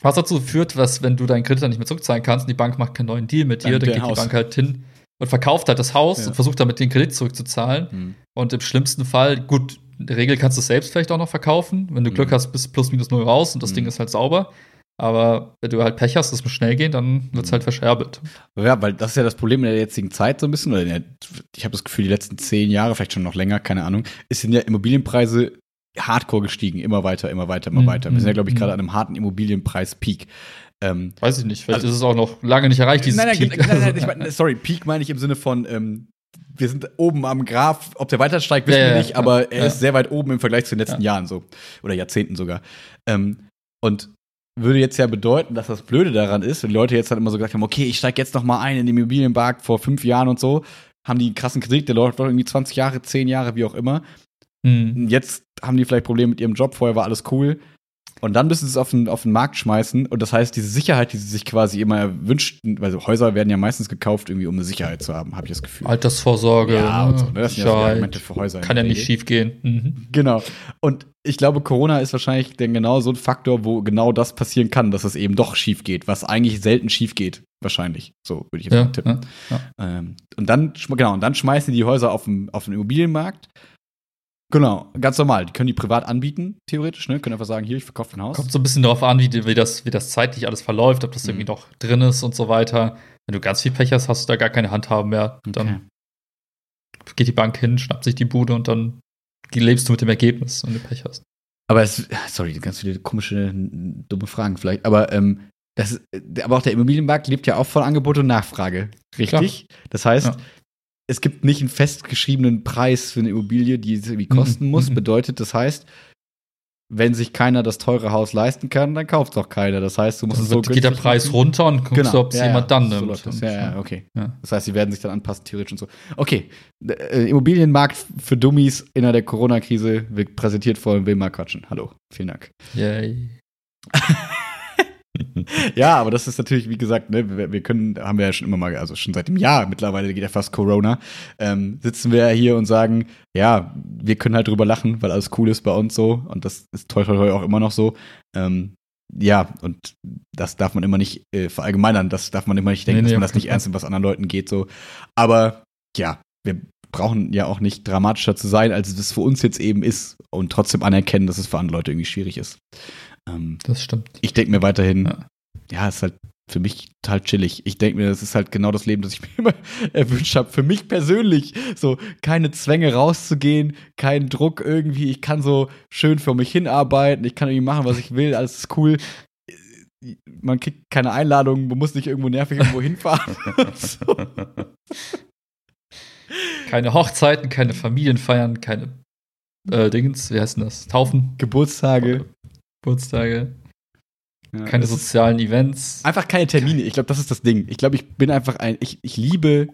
was dazu führt, dass wenn du deinen Kredit dann nicht mehr zurückzahlen kannst und die Bank macht keinen neuen Deal mit Dann dir, dann dein geht Haus. die Bank halt hin und verkauft halt das Haus Ja. und versucht damit den Kredit zurückzuzahlen. Hm. Und im schlimmsten Fall, gut, in der Regel kannst du es selbst vielleicht auch noch verkaufen. Wenn du Mhm. Glück hast, bist plus minus null raus und das Mhm. Ding ist halt sauber. Aber wenn du halt Pech hast, das muss schnell gehen, dann wird es Mhm. halt verscherbelt. Ja, weil das ist ja das Problem in der jetzigen Zeit so ein bisschen, oder in der, ich habe das Gefühl, die letzten zehn Jahre, vielleicht schon noch länger, keine Ahnung, ist sind ja Immobilienpreise hardcore gestiegen, immer weiter, immer weiter, immer Mhm, weiter. Wir sind ja, glaube ich, mhm. gerade an einem harten Immobilienpreis-Peak. Ähm, Weiß ich nicht, vielleicht Also- ist es auch noch lange nicht erreicht, dieses nein, nein, Peak. nein, nein, ich mein, sorry, Peak meine ich im Sinne von, ähm, wir sind oben am Graph, ob der weiter steigt, wissen Ja, wir nicht, ja, aber er ja. ist sehr weit oben im Vergleich zu den letzten Jahren so. Oder Jahrzehnten sogar. Ähm, und würde jetzt ja bedeuten, dass das Blöde daran ist, wenn die Leute jetzt halt immer so gesagt haben, okay, ich steige jetzt noch mal ein in den Immobilienmarkt vor fünf Jahren und so, haben die einen krassen Kredit, der läuft doch irgendwie 20 Jahre, 10 Jahre, wie auch immer. Hm. Jetzt haben die vielleicht Probleme mit ihrem Job, vorher war alles cool. Und dann müssen sie es auf den, auf den Markt schmeißen. Und das heißt, diese Sicherheit, die sie sich quasi immer wünschten, weil Häuser werden ja meistens gekauft, irgendwie um eine Sicherheit zu haben, habe ich das Gefühl. Altersvorsorge, Ja, und so, ne? Das sind ja so. Argumente für Häuser Kann ja nicht Regel. schief gehen. Mhm. Genau. Und ich glaube, Corona ist wahrscheinlich dann genau so ein Faktor, wo genau das passieren kann, dass es eben doch schief geht, was eigentlich selten schief geht. Wahrscheinlich. So würde ich jetzt Ja, tippen. ja, ja. Ähm, und dann, genau, und dann schmeißen die die Häuser auf den, auf den Immobilienmarkt. Genau, ganz normal. Die können die privat anbieten, theoretisch, ne? Können einfach sagen, hier, ich verkaufe ein Haus. Kommt so ein bisschen darauf an, wie, wie, das, wie das zeitlich alles verläuft, ob das Mhm. irgendwie noch drin ist und so weiter. Wenn du ganz viel Pech hast, hast du da gar keine Handhaben mehr. Dann Okay. geht die Bank hin, schnappt sich die Bude und dann lebst du mit dem Ergebnis, wenn du Pech hast. Aber es, sorry, ganz viele komische, dumme Fragen vielleicht. Aber, ähm, das, aber auch der Immobilienmarkt lebt ja auch von Angebot und Nachfrage. Richtig? Das heißt, Ja. Es gibt nicht einen festgeschriebenen Preis für eine Immobilie, die es irgendwie Mhm, kosten muss. mhm. Bedeutet, das heißt, wenn sich keiner das teure Haus leisten kann, dann kauft es auch keiner. Das heißt, du musst es so geht der Preis machen. runter und guckst du, ob es ja, jemand ja, dann so nimmt. läuft das. Ja, ja, okay. ja. Das heißt, sie werden sich dann anpassen, theoretisch und so. Okay, äh, Immobilienmarkt für Dummies in der Corona-Krise wird präsentiert von Wilmar Quatschen. Hallo, vielen Dank. Yay. Ja, aber das ist natürlich, wie gesagt, ne, wir, können, haben wir ja schon immer mal, also schon seit dem Jahr mittlerweile geht ja fast Corona, ähm, sitzen wir ja hier und sagen, ja, wir können halt drüber lachen, weil alles cool ist bei uns so und das ist toi toi toi auch immer noch so. Ähm, ja, und das darf man immer nicht äh, verallgemeinern, das darf man immer nicht denken, Nee, nee, dass man das nicht ernst nimmt, was anderen Leuten geht so. Aber ja, wir brauchen ja auch nicht dramatischer zu sein, als es für uns jetzt eben ist und trotzdem anerkennen, dass es für andere Leute irgendwie schwierig ist. Ähm, Das stimmt. ich denke mir weiterhin, Ja. ja. ist halt für mich total chillig. Ich denke mir, das ist halt genau das Leben, das ich mir immer erwünscht habe. Für mich persönlich. So, keine Zwänge rauszugehen, kein Druck irgendwie. Ich kann so schön für mich hinarbeiten. Ich kann irgendwie machen, was ich will. Alles ist cool. Man kriegt keine Einladung, man muss nicht irgendwo nervig irgendwo hinfahren. so. Keine Hochzeiten, keine Familienfeiern, keine äh, Dingens, wie heißt denn das? Taufen, Geburtstage. Geburtstage, Ja, keine das sozialen Events. Einfach keine Termine. Ich glaube, das ist das Ding. Ich glaube, ich bin einfach ein, ich, ich liebe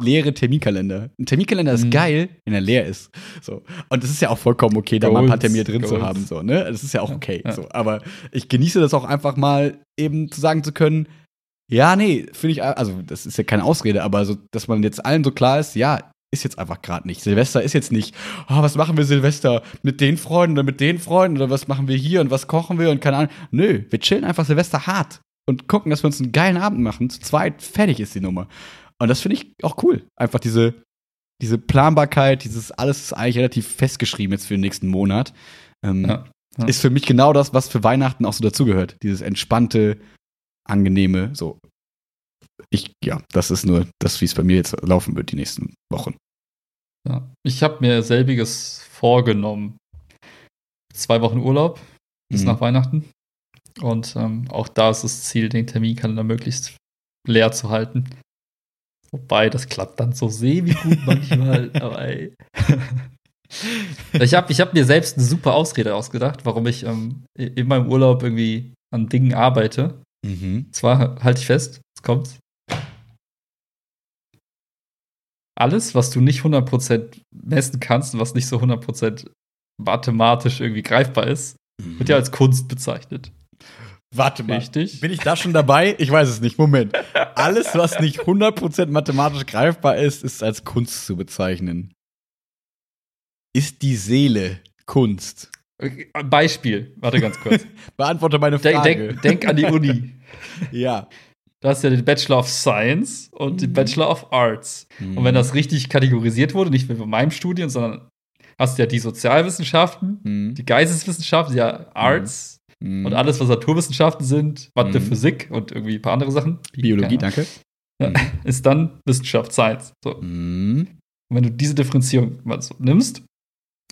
leere Terminkalender. Ein Terminkalender ist Mhm. geil, wenn er leer ist. So. Und es ist ja auch vollkommen okay, da mal ein paar Termine drin zu Goals. haben. So, ne? Das ist ja auch Ja, okay. ja. So. Aber ich genieße das auch einfach mal, eben zu sagen zu können, ja, nee, finde ich, also das ist ja keine Ausrede, aber so, dass man jetzt allen so klar ist, ja, ist jetzt einfach gerade nicht. Silvester ist jetzt nicht, oh, was machen wir Silvester mit den Freunden oder mit den Freunden oder was machen wir hier und was kochen wir und keine Ahnung. Nö, wir chillen einfach Silvester hart und gucken, dass wir uns einen geilen Abend machen. Zu zweit, fertig ist die Nummer. Und das finde ich auch cool. Einfach diese, diese Planbarkeit, dieses alles ist eigentlich relativ festgeschrieben jetzt für den nächsten Monat. Ähm, Ja, ja. Ist für mich genau das, was für Weihnachten auch so dazugehört. Dieses entspannte, angenehme, so. Ich, ja, das ist nur das, wie es bei mir jetzt laufen wird die nächsten Wochen. Ja. Ich habe mir selbiges vorgenommen. Zwei Wochen Urlaub bis Mhm. nach Weihnachten. Und ähm, auch da ist das Ziel, den Terminkalender möglichst leer zu halten. Wobei, das klappt dann so semi-gut manchmal. aber ey. ich habe ich hab mir selbst eine super Ausrede ausgedacht, warum ich ähm, in meinem Urlaub irgendwie an Dingen arbeite. Mhm. Zwar halte ich fest, jetzt kommt's. Alles, was du nicht 100% messen kannst und was nicht so 100% mathematisch irgendwie greifbar ist, wird ja als Kunst bezeichnet. Warte mal. Richtig? Bin ich da schon dabei? Ich weiß es nicht. Moment. Alles, was nicht 100% mathematisch greifbar ist, ist als Kunst zu bezeichnen. Ist die Seele Kunst? Äh, Beispiel, warte ganz kurz. Beantworte meine denk, Frage. denk, denk an die Uni. ja. Du hast ja den Bachelor of Science und den Mhm. Bachelor of Arts. Und wenn das richtig kategorisiert wurde, nicht wie bei meinem Studium, sondern hast du ja die Sozialwissenschaften, Mhm. die Geisteswissenschaften, ja Arts Mhm. und alles, was Naturwissenschaften sind, Mathe, Mhm. Physik und irgendwie ein paar andere Sachen. Biologie, danke. Ja, ist dann Wissenschaft, Science. So. Und Mhm. wenn du diese Differenzierung mal so nimmst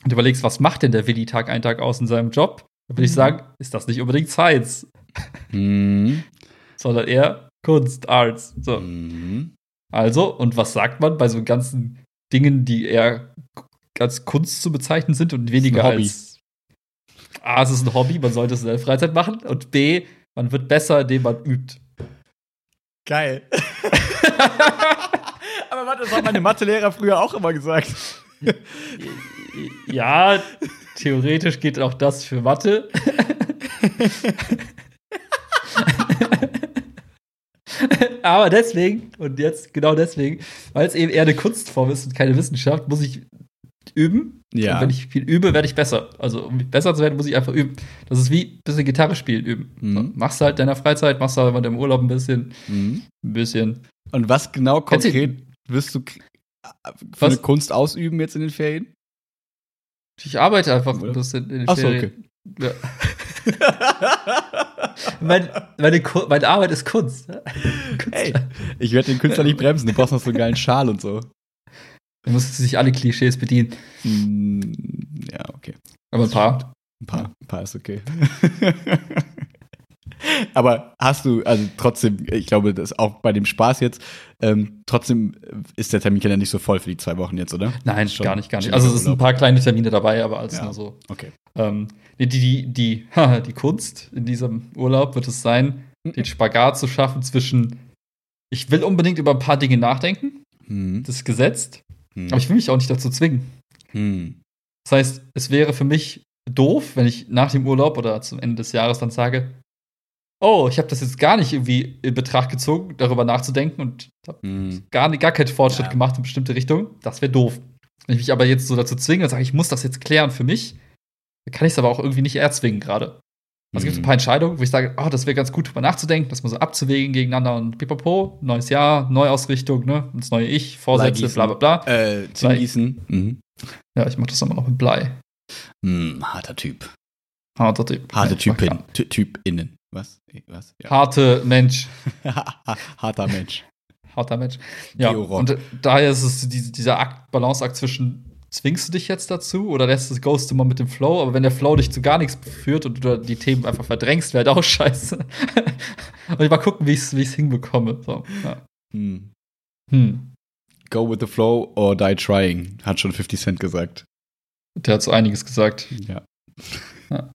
und überlegst, was macht denn der Willi Tag ein Tag aus in seinem Job, dann würde ich Mhm. sagen, ist das nicht unbedingt Science, Mhm. sondern eher Kunst, Arts. So. Mhm. Also, und was sagt man bei so ganzen Dingen, die eher als Kunst zu bezeichnen sind und weniger Hobby. als A, es ist ein Hobby, man sollte es in der Freizeit machen und B, man wird besser, indem man übt. Geil. Aber warte, das hat meine Mathelehrer früher auch immer gesagt. Ja, theoretisch geht auch das für Mathe. Aber deswegen, und jetzt genau deswegen, weil es eben eher eine Kunstform ist und keine Wissenschaft, muss ich üben. Ja. Und wenn ich viel übe, werde ich besser. Also, um besser zu werden, muss ich einfach üben. Das ist wie ein bisschen Gitarre spielen üben. Mhm. So, machst du halt in deiner Freizeit, machst du halt im Urlaub ein bisschen, Mhm. ein bisschen. Und was genau konkret wirst du für Was? eine Kunst ausüben jetzt in den Ferien? Ich arbeite einfach Oder? ein bisschen in den Ach so, Ferien. Ja. Mein, meine, meine Arbeit ist Kunst. hey, ich werde den Künstler nicht bremsen. Du brauchst noch so einen geilen Schal und so. Da musst du sich alle Klischees bedienen. Mm, Ja, okay. Aber ein paar. Ein paar, ein paar ist okay. Aber hast du, also trotzdem, ich glaube, das auch bei dem Spaß jetzt, ähm, trotzdem ist der Terminkalender nicht so voll für die zwei Wochen jetzt, oder? Nein, Schon gar nicht, gar nicht. Also es sind ein paar kleine Termine dabei, aber alles Ja. nur so. Okay. Ähm, die, die, die, die Kunst in diesem Urlaub wird es sein, den Spagat zu schaffen zwischen, ich will unbedingt über ein paar Dinge nachdenken, Hm. das ist gesetzt, Hm. aber ich will mich auch nicht dazu zwingen. Hm. Das heißt, es wäre für mich doof, wenn ich nach dem Urlaub oder zum Ende des Jahres dann sage, oh, ich habe das jetzt gar nicht irgendwie in Betracht gezogen, darüber nachzudenken und habe Hm. gar, gar keinen Fortschritt Ja. gemacht in bestimmte Richtungen. Das wäre doof. Wenn ich mich aber jetzt so dazu zwinge und sage, ich muss das jetzt klären für mich, dann kann ich es aber auch irgendwie nicht erzwingen gerade. Also gibt es Mhm. ein paar Entscheidungen, wo ich sage, oh, das wäre ganz gut, drüber nachzudenken, das mal so abzuwägen gegeneinander und pipapo, neues Jahr, Neuausrichtung, ne, ins neue Ich, Vorsätze, bla bla bla. Äh, Blei. Gießen. Mhm. Ja, ich mache das immer noch mit Blei. Hm, harter Typ. Harter Typ. Harte Ja, Typin. Ty Typ innen. Was? Was? Ja. Harte Mensch. Harter Mensch. Harter Mensch. Ja, und äh, daher ist es die, dieser Akt, Balanceakt zwischen, zwingst du dich jetzt dazu oder lässt es Ghost immer mit dem Flow? Aber wenn der Flow dich zu gar nichts führt und du die Themen einfach verdrängst, wäre halt auch scheiße. und ich mal gucken, wie ich es wie ich's hinbekomme. So, ja. Hm. hm. Go with the flow or die trying, hat schon 50 Cent gesagt. Der hat so einiges gesagt. Ja. Ja.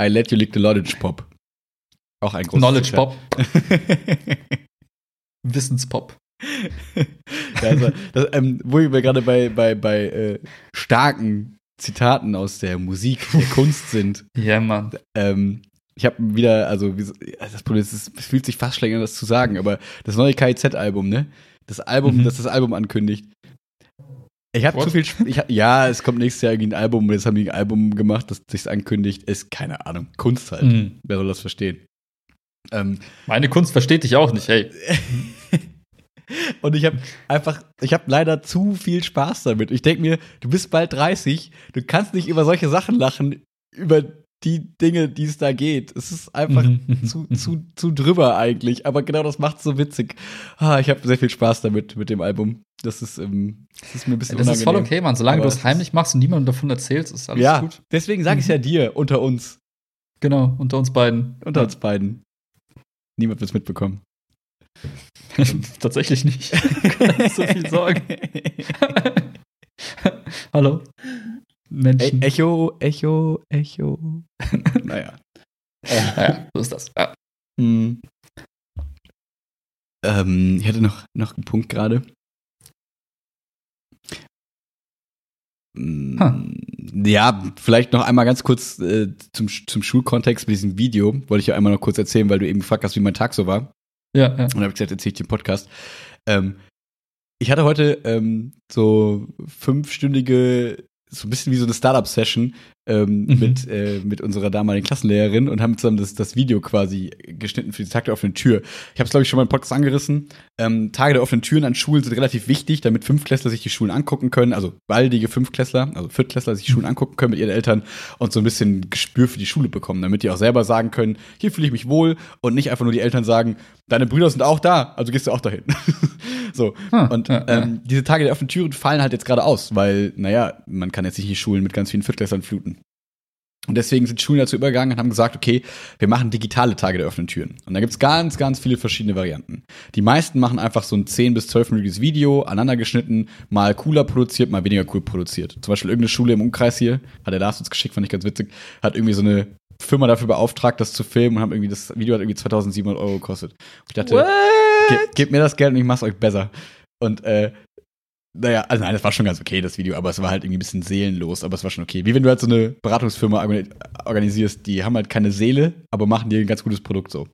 I let you lick the knowledge pop. Auch ein großes Knowledge. Pop, Wissenspop. Ja, also, das, ähm, wo wir gerade bei, bei, bei äh, starken Zitaten aus der Musik, der Kunst sind. Ja, Mann. Ähm, ich habe wieder, also das Problem ist, es fühlt sich fast schlecht an, das zu sagen, aber das neue KIZ-Album, ne? Das Album, Mhm. das das Album ankündigt. Ich habe zu viel, Sp- ich hab, ja, es kommt nächstes Jahr irgendwie ein Album, und jetzt haben die ein Album gemacht, das sich ankündigt, ist keine Ahnung, Kunst halt. Mhm. Wer soll das verstehen? Ähm, Meine Kunst versteht dich auch nicht, ey. Und ich habe einfach, ich habe leider zu viel Spaß damit. Ich denke mir, du bist bald 30, du kannst nicht über solche Sachen lachen, über die Dinge, die es da geht. Es ist einfach Mhm. zu, zu, zu drüber eigentlich. Aber genau das macht so witzig. Ah, ich habe sehr viel Spaß damit, mit dem Album. Das ist, ähm, das ist mir ein bisschen Das ist voll unangenehm. okay, Mann. Solange du es es heimlich machst und niemandem davon erzählst, ist alles ja, gut. deswegen sage ich ja dir, unter uns. Genau, unter uns beiden. Unter uns beiden. Niemand wird's mitbekommen. Tatsächlich nicht so viel sorgen. Hallo? E Menschen. Echo, Echo, Echo. naja. Ja, so ist das. Ja. Hm. Ähm, ich hatte noch, noch einen Punkt gerade. Hm. Ja, vielleicht noch einmal ganz kurz äh, zum, zum Schulkontext mit diesem Video. Wollte ich ja einmal noch kurz erzählen, weil du eben gefragt hast, wie mein Tag so war. Ja, ja. Und habe ich gesagt, erzähle ich den Podcast. Ähm, ich hatte heute ähm, so fünfstündige, so ein bisschen wie so eine Startup-Session ähm, Mhm. mit, äh, mit unserer damaligen Klassenlehrerin und haben zusammen das, das Video quasi geschnitten für die Tag der offenen Tür. Ich habe es, glaube ich, schon mal im Podcast angerissen. Ähm, Tage der offenen Türen an Schulen sind relativ wichtig, damit Fünftklässler sich die Schulen angucken können, also baldige Fünftklässler, also Viertklässler sich die Schulen angucken können mit ihren Eltern und so ein bisschen Gespür für die Schule bekommen, damit die auch selber sagen können, hier fühle ich mich wohl und nicht einfach nur die Eltern sagen, deine Brüder sind auch da, also gehst du auch dahin. so. Ah, Und ja, ja. ähm, diese Tage der offenen Türen fallen halt jetzt gerade aus, weil, naja, man kann jetzt nicht die Schulen mit ganz vielen Viertklässlern fluten. Und deswegen sind Schulen dazu übergegangen und haben gesagt, okay, wir machen digitale Tage der offenen Türen. Und da gibt's ganz, ganz viele verschiedene Varianten. Die meisten machen einfach so ein 10 bis 12-minütiges Video, aneinander geschnitten, mal cooler produziert, mal weniger cool produziert. Zum Beispiel irgendeine Schule im Umkreis hier, hat der Lars uns geschickt, fand ich ganz witzig, hat irgendwie so eine Firma dafür beauftragt, das zu filmen und haben irgendwie, das Video hat irgendwie 2700 Euro gekostet. Und ich dachte, ge gebt mir das Geld und ich mach's euch besser. Und äh, naja, also nein, das war schon ganz okay, das Video, aber es war halt irgendwie ein bisschen seelenlos, aber es war schon okay. Wie wenn du halt so eine Beratungsfirma organisierst, die haben halt keine Seele, aber machen dir ein ganz gutes Produkt so.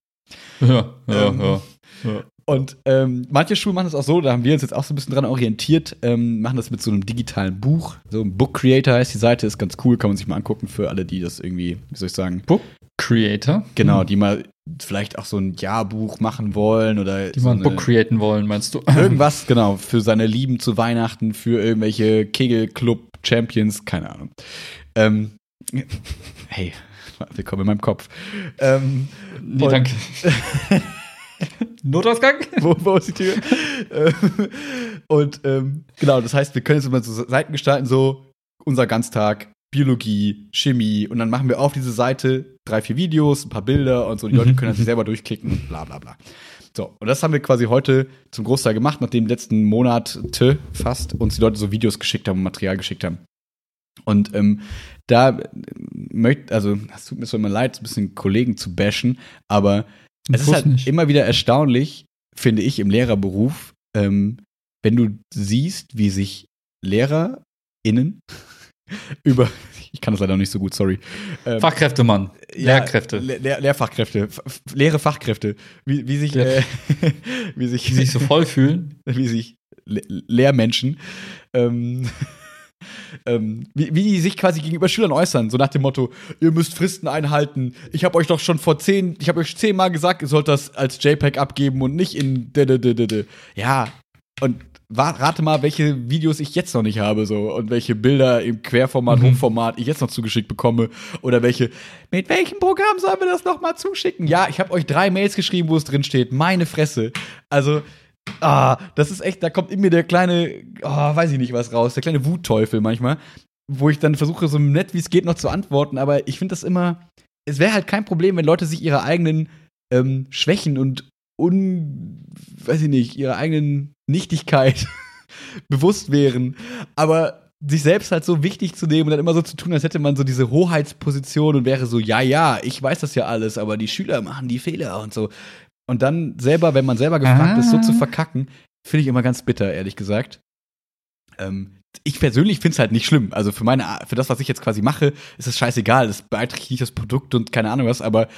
Ja, ja, Ähm, ja. ja. Und ähm, manche Schulen machen das auch so, da haben wir uns jetzt auch so ein bisschen dran orientiert, ähm, machen das mit so einem digitalen Buch. So ein Book Creator heißt die Seite, ist ganz cool, kann man sich mal angucken für alle, die das irgendwie, wie soll ich sagen, Book Creator. genau, die mal vielleicht auch so ein Jahrbuch machen wollen oder Die so mal ein Book createn wollen, meinst du? Irgendwas, genau, für seine Lieben zu Weihnachten, für irgendwelche Kegelclub-Champions, keine Ahnung. Ähm, hey, willkommen in meinem Kopf. Ähm, Nee, Und- danke. Notausgang? wo, wo ist die Tür? Und ähm, genau, das heißt, wir können jetzt immer so Seiten gestalten, so unser Ganztag, Biologie, Chemie und dann machen wir auf diese Seite drei, vier Videos, ein paar Bilder und so. Die Leute Mhm. können dann sich selber durchklicken und bla bla bla. So, und das haben wir quasi heute zum Großteil gemacht, nachdem letzten Monate fast uns die Leute so Videos geschickt haben und Material geschickt haben. Und ähm, da möchte, also es tut mir so immer leid, ein bisschen Kollegen zu bashen, aber es ist halt nicht. immer wieder erstaunlich, finde ich, im Lehrerberuf, ähm, wenn du siehst, wie sich LehrerInnen über, ich kann das leider noch nicht so gut, sorry. Ähm, Fachkräfte, Mann. ja, Lehrkräfte. Le Lehr Lehrfachkräfte, F Lehre Fachkräfte, wie, wie sich, äh, wie sich, Die sich so voll fühlen. wie sich Le Lehrmenschen, ähm, ähm, wie, wie die sich quasi gegenüber Schülern äußern, so nach dem Motto, ihr müsst Fristen einhalten. Ich habe euch doch schon vor zehn, ich habe euch zehnmal gesagt, ihr sollt das als JPEG abgeben und nicht in. Ja, und rate mal, welche Videos ich jetzt noch nicht habe, so und welche Bilder im Querformat, Mhm. Hochformat ich jetzt noch zugeschickt bekomme oder welche. Mit welchem Programm sollen wir das noch mal zuschicken? Ja, ich habe euch drei Mails geschrieben, wo es drin steht. Meine Fresse. Also Ah, das ist echt, da kommt in mir der kleine, oh, weiß ich nicht was raus, der kleine Wutteufel manchmal, wo ich dann versuche, so nett wie es geht noch zu antworten, aber ich finde das immer, es wäre halt kein Problem, wenn Leute sich ihre eigenen ähm, Schwächen und un, weiß ich nicht, ihrer eigenen Nichtigkeit bewusst wären, aber sich selbst halt so wichtig zu nehmen und dann immer so zu tun, als hätte man so diese Hoheitsposition und wäre so, ja, ja, ich weiß das ja alles, aber die Schüler machen die Fehler und so. Und dann selber, wenn man selber gefragt ist, so Ah. zu verkacken, finde ich immer ganz bitter, ehrlich gesagt. Ähm, ich persönlich finde es halt nicht schlimm. Also für meine, für das, was ich jetzt quasi mache, ist es scheißegal. Das beeinträchtigt nicht das Produkt und keine Ahnung was, aber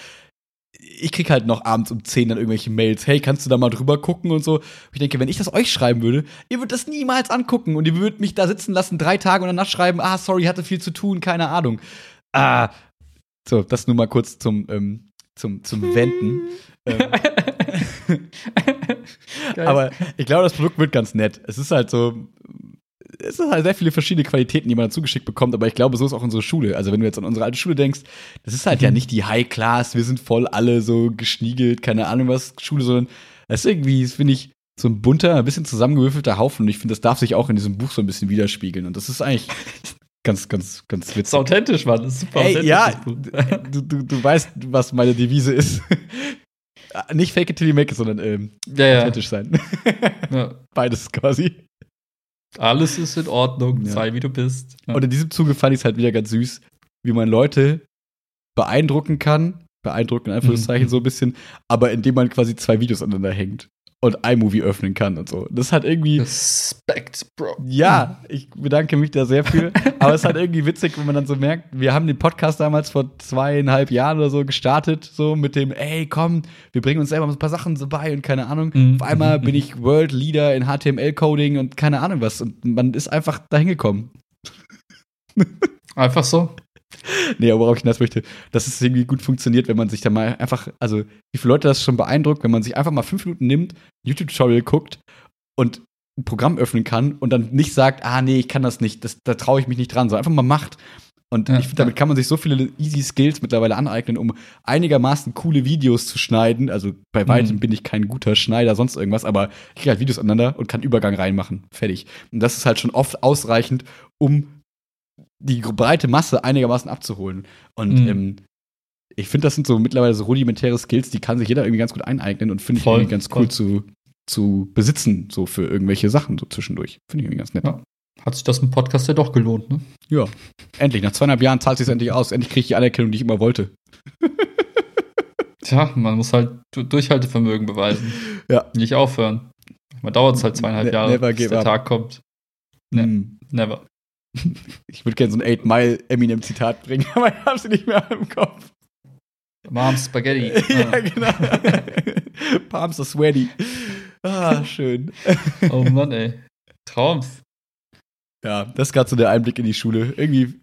ich krieg halt noch abends um 10 dann irgendwelche Mails, hey, kannst du da mal drüber gucken und so. Und ich denke, wenn ich das euch schreiben würde, ihr würdet das niemals angucken und ihr würdet mich da sitzen lassen, drei Tage und danach schreiben, ah, sorry, hatte viel zu tun, keine Ahnung. Ah. So, das nur mal kurz zum, ähm, zum, zum Wenden. ähm, aber ich glaube, das Produkt wird ganz nett. Es ist halt so, es sind halt sehr viele verschiedene Qualitäten, die man dazu geschickt bekommt, aber ich glaube, so ist auch unsere Schule. Also wenn du jetzt an unsere alte Schule denkst, das ist halt ja nicht die High Class, wir sind voll alle so geschniegelt, keine Ahnung was, Schule, sondern es ist irgendwie, das finde ich, so ein bunter, ein bisschen zusammengewürfelter Haufen und ich finde, das darf sich auch in diesem Buch so ein bisschen widerspiegeln und das ist eigentlich ganz, ganz, ganz Das ist witzig. authentisch, Mann. Das ist super Ey, authentisch. ja, das du, du, du weißt, was meine Devise ist. Nicht fake it till you make it, sondern ähm, ja, ja. authentisch sein. ja. Beides quasi. Alles ist in Ordnung. Ja. Sei wie du bist. Ja. Und in diesem Zuge fand ich es halt wieder ganz süß, wie man Leute beeindrucken kann. Beeindrucken in Anführungszeichen Mhm. so ein bisschen, aber indem man quasi zwei Videos aneinander hängt und iMovie öffnen kann und so. Das hat irgendwie. Respekt, Bro. Ja, ich bedanke mich da sehr für. Aber es halt irgendwie witzig, wenn man dann so merkt, wir haben den Podcast damals vor zweieinhalb Jahren oder so gestartet, so mit dem, ey, komm, wir bringen uns selber ein paar Sachen so bei und keine Ahnung. Mhm. Auf einmal bin ich World Leader in HTML-Coding und keine Ahnung was. Und man ist einfach dahin gekommen. Einfach so. Nee, aber worauf ich hinaus möchte, dass es irgendwie gut funktioniert, wenn man sich da mal einfach, also wie viele Leute das schon beeindruckt, wenn man sich einfach mal fünf Minuten nimmt, YouTube-Tutorial guckt und ein Programm öffnen kann und dann nicht sagt, ah nee, ich kann das nicht, das, da traue ich mich nicht dran, sondern einfach mal macht. Und Ja, ich finde, damit kann man sich so viele easy Skills mittlerweile aneignen, um einigermaßen coole Videos zu schneiden. Also bei weitem Mhm. bin ich kein guter Schneider, sonst irgendwas, aber ich kriege halt Videos aneinander und kann Übergang reinmachen. Fertig. Und das ist halt schon oft ausreichend, um die breite Masse einigermaßen abzuholen. Und Mhm. ähm, ich finde, das sind so mittlerweile so rudimentäre Skills, die kann sich jeder irgendwie ganz gut eineignen und finde ich irgendwie ganz voll. cool zu, zu besitzen, so für irgendwelche Sachen so zwischendurch. Finde ich irgendwie ganz nett. Ja. Hat sich das im Podcast ja doch gelohnt, ne? Ja. Endlich, nach zweieinhalb Jahren zahlt sich endlich aus. Endlich kriege ich die Anerkennung, die ich immer wollte. Tja, man muss halt Du- Durchhaltevermögen beweisen. Ja. Nicht aufhören. Man dauert es halt zweieinhalb Ne- Jahre, bis der up. Tag kommt. Nee. Hm. Never. Ich würde gerne so ein 8 Mile Eminem Zitat bringen, aber ich habe sie nicht mehr im Kopf. Mom's Spaghetti. ja, Ah. genau. Palms are sweaty. Ah, schön. Oh Mann, ey. Traums. Ja, das ist gerade so der Einblick in die Schule. Irgendwie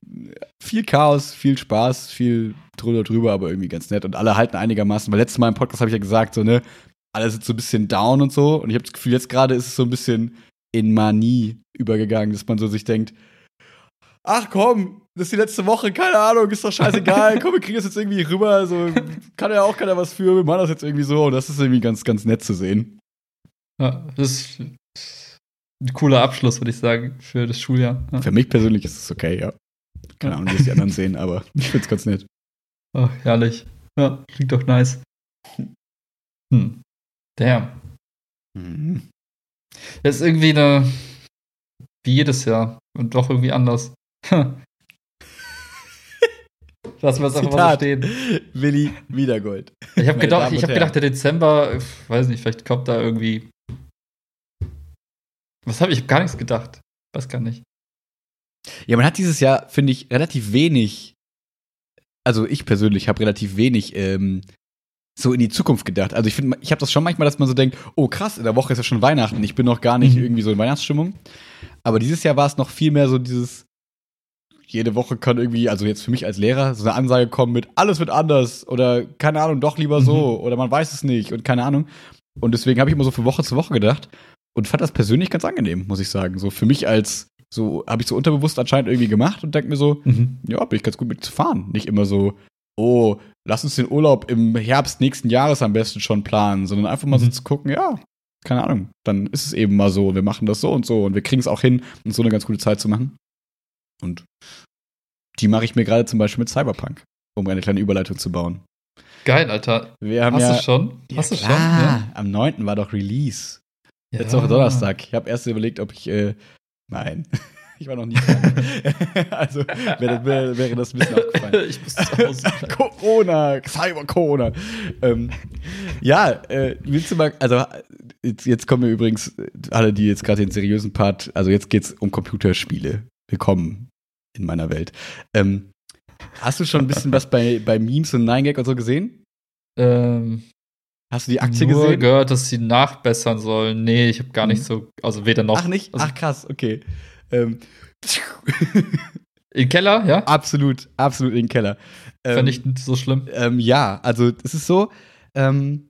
viel Chaos, viel Spaß, viel drüber drüber, aber irgendwie ganz nett. Und alle halten einigermaßen, weil letztes Mal im Podcast habe ich ja gesagt, so, ne, alle sind so ein bisschen down und so. Und ich habe das Gefühl, jetzt gerade ist es so ein bisschen in Manie übergegangen, dass man so sich denkt, ach komm, das ist die letzte Woche, keine Ahnung, ist doch scheißegal, komm, wir kriegen das jetzt irgendwie rüber, so, kann ja auch keiner was für, wir machen das jetzt irgendwie so. Und das ist irgendwie ganz, ganz nett zu sehen. Ja, das ist ein cooler Abschluss, würde ich sagen, für das Schuljahr. Ja. Für mich persönlich ist es okay, ja. Keine Ahnung, wie es die anderen sehen, aber ich find's ganz nett. Oh, herrlich. Ja, klingt doch nice. Hm. Damn. Mhm. Das ist irgendwie eine. Wie jedes Jahr. Und doch irgendwie anders. Lassen wir es einfach mal so stehen. Willi Wiedergold. Ich habe gedacht, ich habe gedacht, der Dezember, ich weiß nicht, vielleicht kommt da irgendwie. Was habe ich? Ich hab gar nichts gedacht. Weiß gar nicht. Ja, man hat dieses Jahr, finde ich, relativ wenig. Also ich persönlich habe relativ wenig ähm, so in die Zukunft gedacht. Also ich finde, ich habe das schon manchmal, dass man so denkt, oh krass, in der Woche ist ja schon Weihnachten, ich bin noch gar nicht Mhm. irgendwie so in Weihnachtsstimmung. Aber dieses Jahr war es noch viel mehr so dieses, jede Woche kann irgendwie, also jetzt für mich als Lehrer, so eine Ansage kommen mit, alles wird anders oder keine Ahnung, doch lieber so oder man weiß es nicht und keine Ahnung. Und deswegen habe ich immer so von Woche zu Woche gedacht und fand das persönlich ganz angenehm, muss ich sagen. So für mich als, so habe ich so unterbewusst anscheinend irgendwie gemacht und denke mir so, ja, bin ich ganz gut mit zu fahren. Nicht immer so, oh, lass uns den Urlaub im Herbst nächsten Jahres am besten schon planen, sondern einfach mal so Mhm. zu gucken, ja, keine Ahnung, dann ist es eben mal so, wir machen das so und so und wir kriegen es auch hin, uns so eine ganz gute Zeit zu machen. Und die mache ich mir gerade zum Beispiel mit Cyberpunk, um eine kleine Überleitung zu bauen. Geil, Alter. Wir haben Hast ja, du schon? Ja, Hast du klar, schon? Ja. am 9. war doch Release. Ja. Letzte Woche Donnerstag. Ich habe erst überlegt, ob ich. Äh, nein, ich war noch nie. also wäre, wäre, wäre das ein bisschen aufgefallen. ich muss zu Hause. Corona, Cyber-Corona. Ähm, ja, äh, willst du mal, also jetzt, jetzt kommen wir übrigens, alle, die jetzt gerade den seriösen Part, also jetzt geht's um Computerspiele. Willkommen in meiner Welt. Ähm, hast du schon ein bisschen was bei, bei Memes und 9gag und so gesehen? ähm, Hast du die Aktie nur gesehen? gehört, dass sie nachbessern sollen. Nee, ich habe gar nicht Mhm. so, also weder noch. Ach nicht? Also, Ach krass, okay. Ähm, Im Keller, ja? absolut, absolut in den Keller. Ähm, Fände ich nicht so schlimm. Ähm, ja, also es ist so, ähm,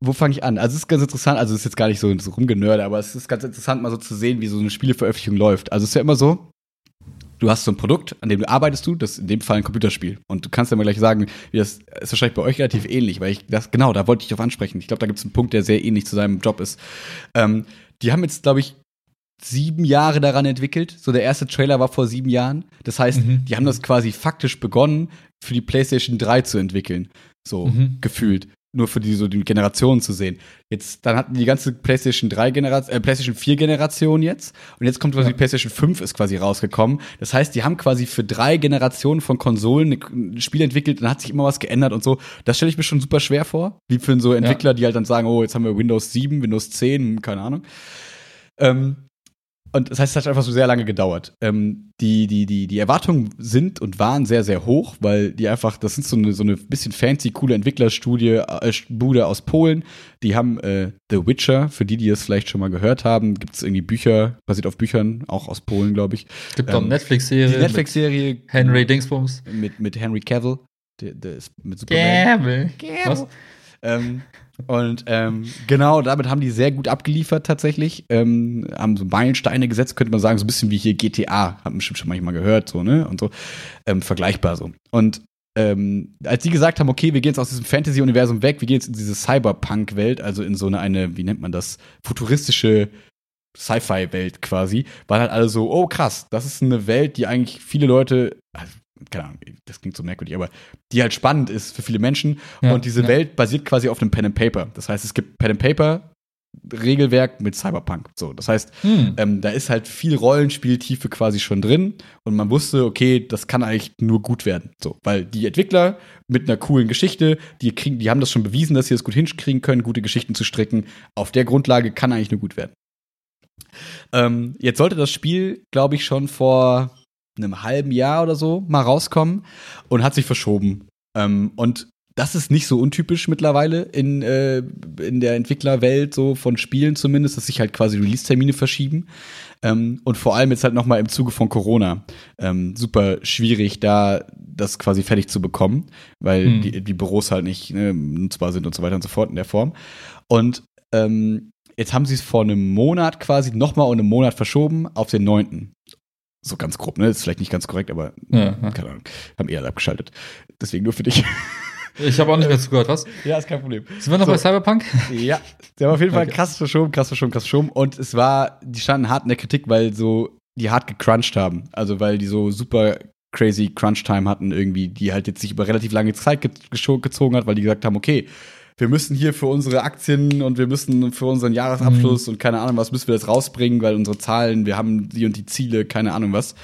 wo fange ich an? Also es ist ganz interessant, also es ist jetzt gar nicht so, so rumgenörde, aber es ist ganz interessant, mal so zu sehen, wie so eine Spieleveröffentlichung läuft. Also es ist ja immer so, du hast so ein Produkt, an dem du arbeitest du, das ist in dem Fall ein Computerspiel. Und du kannst ja mal gleich sagen, wie das ist wahrscheinlich bei euch relativ ähnlich, weil ich das, genau, da wollte ich drauf ansprechen. Ich glaube, da gibt es einen Punkt, der sehr ähnlich zu seinem Job ist. Ähm, die haben jetzt, glaube ich, sieben Jahre daran entwickelt. So der erste Trailer war vor sieben Jahren. Das heißt, Mhm. die haben das quasi faktisch begonnen, für die PlayStation 3 zu entwickeln. So Mhm. gefühlt. Nur für die so die Generationen zu sehen. Jetzt, dann hatten die ganze PlayStation 3 Generation, äh, PlayStation 4 Generation jetzt. Und jetzt kommt quasi Ja. die PlayStation 5 ist quasi rausgekommen. Das heißt, die haben quasi für drei Generationen von Konsolen ein Spiel entwickelt dann hat sich immer was geändert und so. Das stelle ich mir schon super schwer vor. Wie für so Entwickler, die halt dann sagen, oh, jetzt haben wir Windows 7, Windows 10, keine Ahnung. Ähm, und das heißt, es hat einfach so sehr lange gedauert. Ähm, die, die, die, die Erwartungen sind und waren sehr, sehr hoch, weil die einfach, das sind so eine, so eine bisschen fancy, coole Entwicklerstudie, äh, Bude aus Polen. Die haben äh, The Witcher, für die, die es vielleicht schon mal gehört haben, gibt es irgendwie Bücher, basiert auf Büchern, auch aus Polen, glaube ich. Gibt auch eine ähm, Netflix-Serie. Die Netflix-Serie. Henry Dingsbums. Mit, mit Henry Cavill. Der, der ist mit Superman. Gäbel. Was? Ähm, und ähm, genau, damit haben die sehr gut abgeliefert tatsächlich. Ähm, haben so Meilensteine gesetzt, könnte man sagen, so ein bisschen wie hier GTA, haben bestimmt schon manchmal gehört, so, ne? Und so. Ähm, vergleichbar so. Und ähm, als die gesagt haben, okay, wir gehen jetzt aus diesem Fantasy-Universum weg, wir gehen jetzt in diese Cyberpunk-Welt, also in so eine, eine, wie nennt man das, futuristische Sci-Fi-Welt quasi, waren halt alle so, oh krass, das ist eine Welt, die eigentlich viele Leute, keine Ahnung, das klingt so merkwürdig, aber die halt spannend ist für viele Menschen. Ja, und diese ja. Welt basiert quasi auf einem Pen and Paper. Das heißt, es gibt Pen and Paper Regelwerk mit Cyberpunk. So, das heißt, Hm. ähm, da ist halt viel Rollenspieltiefe quasi schon drin und man wusste, okay, das kann eigentlich nur gut werden. So, weil die Entwickler mit einer coolen Geschichte, die kriegen, die haben das schon bewiesen, dass sie das gut hinkriegen können, gute Geschichten zu stricken. Auf der Grundlage kann eigentlich nur gut werden. Ähm, jetzt sollte das Spiel, glaube ich, schon vor einem halben Jahr oder so mal rauskommen und hat sich verschoben. Ähm, und das ist nicht so untypisch mittlerweile in, äh, in der Entwicklerwelt, so von Spielen zumindest, dass sich halt quasi Release-Termine verschieben. Ähm, und vor allem jetzt halt nochmal im Zuge von Corona. Ähm, super schwierig, da das quasi fertig zu bekommen, weil Hm. die, die Büros halt nicht ne, nutzbar sind und so weiter und so fort in der Form. Und ähm, jetzt haben sie es vor einem Monat quasi nochmal um einen Monat verschoben auf den 9. So ganz grob, ne? Ist vielleicht nicht ganz korrekt, aber Ja, ja. keine Ahnung. Haben eh alle abgeschaltet. Deswegen nur für dich. Ich habe auch nicht mehr zugehört, was? ja, ist kein Problem. Sind wir noch So. bei Cyberpunk? Ja, sie haben auf jeden Fall Okay. krass verschoben, krass verschoben, krass verschoben. Und es war, die standen hart in der Kritik, weil so, die hart gecrunched haben. Also, weil die so super crazy Crunch-Time hatten irgendwie, die halt jetzt sich über relativ lange Zeit ge gezogen hat, weil die gesagt haben, okay, wir müssen hier für unsere Aktien und wir müssen für unseren Jahresabschluss und keine Ahnung was müssen wir das rausbringen, weil unsere Zahlen, wir haben die und die Ziele, keine Ahnung was.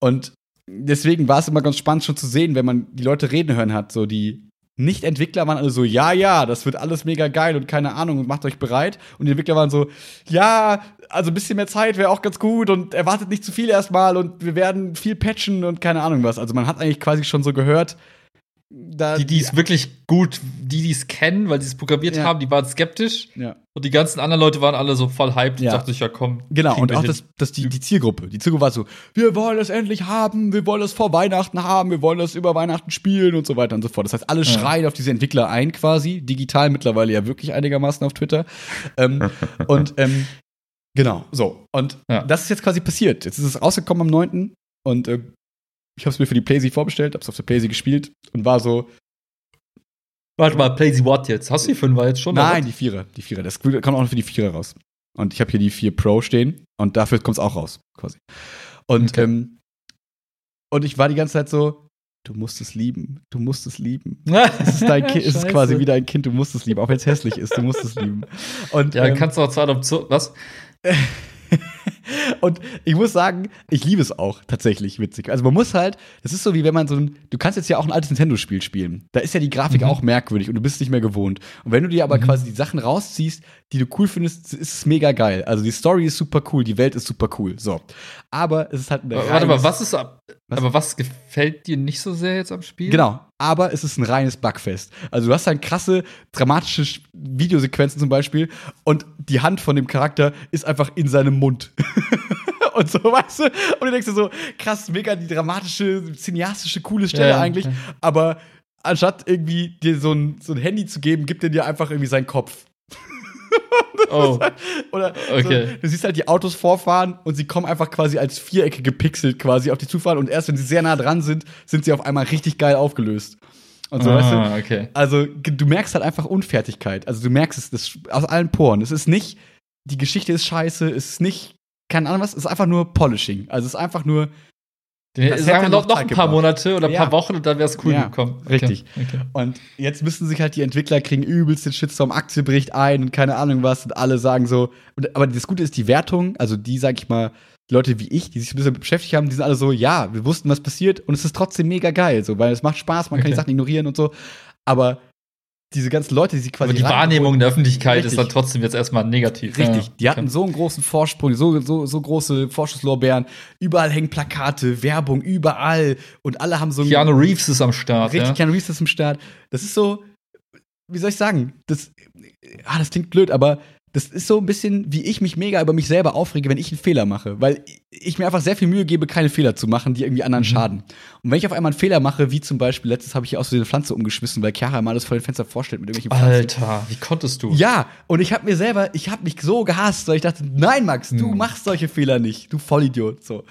Und deswegen war es immer ganz spannend schon zu sehen, wenn man die Leute reden hören hat, so die nicht-Entwickler waren alle so, ja, ja, das wird alles mega geil und keine Ahnung und macht euch bereit. Und die Entwickler waren so, ja, also ein bisschen mehr Zeit wäre auch ganz gut und erwartet nicht zu viel erstmal und wir werden viel patchen und keine Ahnung was. Also man hat eigentlich quasi schon so gehört, da Die, die es wirklich gut, die, die es kennen, weil die es programmiert Ja. haben, die waren skeptisch. ja. Und die ganzen anderen Leute waren alle so voll hyped Ja. und dachte ich, ja komm. Genau, und auch das, das die, die Zielgruppe. Die Zielgruppe war so, wir wollen es endlich haben, wir wollen es vor Weihnachten haben, wir wollen es über Weihnachten spielen und so weiter und so fort. Das heißt, alle Ja. schreien auf diese Entwickler ein quasi, digital mittlerweile ja wirklich einigermaßen auf Twitter. ähm, und ähm, genau, so. Und Ja. das ist jetzt quasi passiert. Jetzt ist es rausgekommen am 9. Und äh, ich habe es mir für die PlayStation vorbestellt, habe es auf der PlayStation gespielt und war so, Warte mal, Play the What jetzt? Hast du die Fünfer jetzt schon? Nein, die Vierer, die Vierer. Das kommt auch noch für die Vierer raus. Und ich habe hier die 4 Pro stehen und dafür kommt es auch raus, quasi. Und, Okay. ähm, und ich war die ganze Zeit so, du musst es lieben, du musst es lieben. Es ist, dein kind, es ist quasi wie dein Kind, du musst es lieben, auch wenn es hässlich ist, du musst es lieben. Und, Ja, ähm, kannst du auch zwei Optionen. Was? und ich muss sagen, ich liebe es auch tatsächlich witzig. Also man muss halt, das ist so wie wenn man so ein, du kannst jetzt ja auch ein altes Nintendo-Spiel spielen. Da ist ja die Grafik Mhm. auch merkwürdig und du bist nicht mehr gewohnt. Und wenn du dir aber Mhm. quasi die Sachen rausziehst, die du cool findest, ist es mega geil. Also die Story ist super cool, die Welt ist super cool. So. Aber es ist halt eine Warte mal, was ist ab? Was? Aber was gefällt dir nicht so sehr jetzt am Spiel? Genau, aber es ist ein reines Bugfest. Also du hast dann krasse, dramatische Sch- Videosequenzen zum Beispiel und die Hand von dem Charakter ist einfach in seinem Mund. und so, weißt du? Und du denkst dir so, krass, mega die dramatische, cineastische, coole Stelle Ja, eigentlich. ja. Aber anstatt irgendwie dir so ein, so ein Handy zu geben, gibt er dir einfach irgendwie seinen Kopf. Oh, Oder Okay. so, du siehst halt die Autos vorfahren und sie kommen einfach quasi als Vierecke gepixelt quasi auf die zufahren und erst wenn sie sehr nah dran sind, sind sie auf einmal richtig geil aufgelöst. Und so, weißt du? ah, okay. Also, du merkst halt einfach Unfertigkeit. Also, du merkst es das, aus allen Poren. Es ist nicht, die Geschichte ist scheiße, es ist nicht, keine Ahnung was, es ist einfach nur Polishing. Also, es ist einfach nur, Das Sagen hätte wir noch noch, ein paar gebraucht. Monate oder ein Ja. paar Wochen und dann wäre es cool Ja, gekommen. Okay. richtig. Okay. und jetzt müssen sich halt die Entwickler kriegen übelst den Shitstorm, Aktie bricht ein und keine Ahnung was und alle sagen so. Und, aber das Gute ist, die Wertung, also die, sag ich mal, Leute wie ich, die sich ein bisschen beschäftigt haben, die sind alle so, ja, wir wussten, was passiert und es ist trotzdem mega geil, so, weil es macht Spaß, man kann die. Sachen ignorieren und so. Aber diese ganzen Leute, die sich quasi Aber die Wahrnehmung in der Öffentlichkeit Richtig. ist dann trotzdem jetzt erstmal negativ. Richtig, Ja. die hatten so einen großen Vorsprung, so, so, so große Vorschusslorbeeren. Überall hängen Plakate, Werbung, überall. Und alle haben so. Keanu Reeves ist am Start. richtig, ja. Keanu Reeves ist im Start. Das ist so, wie soll ich sagen? Das, ah, das klingt blöd, aber das ist so ein bisschen, wie ich mich mega über mich selber aufrege, wenn ich einen Fehler mache. Weil ich mir einfach sehr viel Mühe gebe, keine Fehler zu machen, die irgendwie anderen Mhm. schaden. Und wenn ich auf einmal einen Fehler mache, wie zum Beispiel, letztes habe ich hier aus so eine Pflanze umgeschmissen, weil Chiara mal alles vor dem Fenster vorstellt mit irgendwelchen Pflanzen. Alter, wie konntest du? Ja, und ich habe mir selber, ich habe mich so gehasst, weil ich dachte, nein, Max, du Hm. machst solche Fehler nicht, du Vollidiot. So.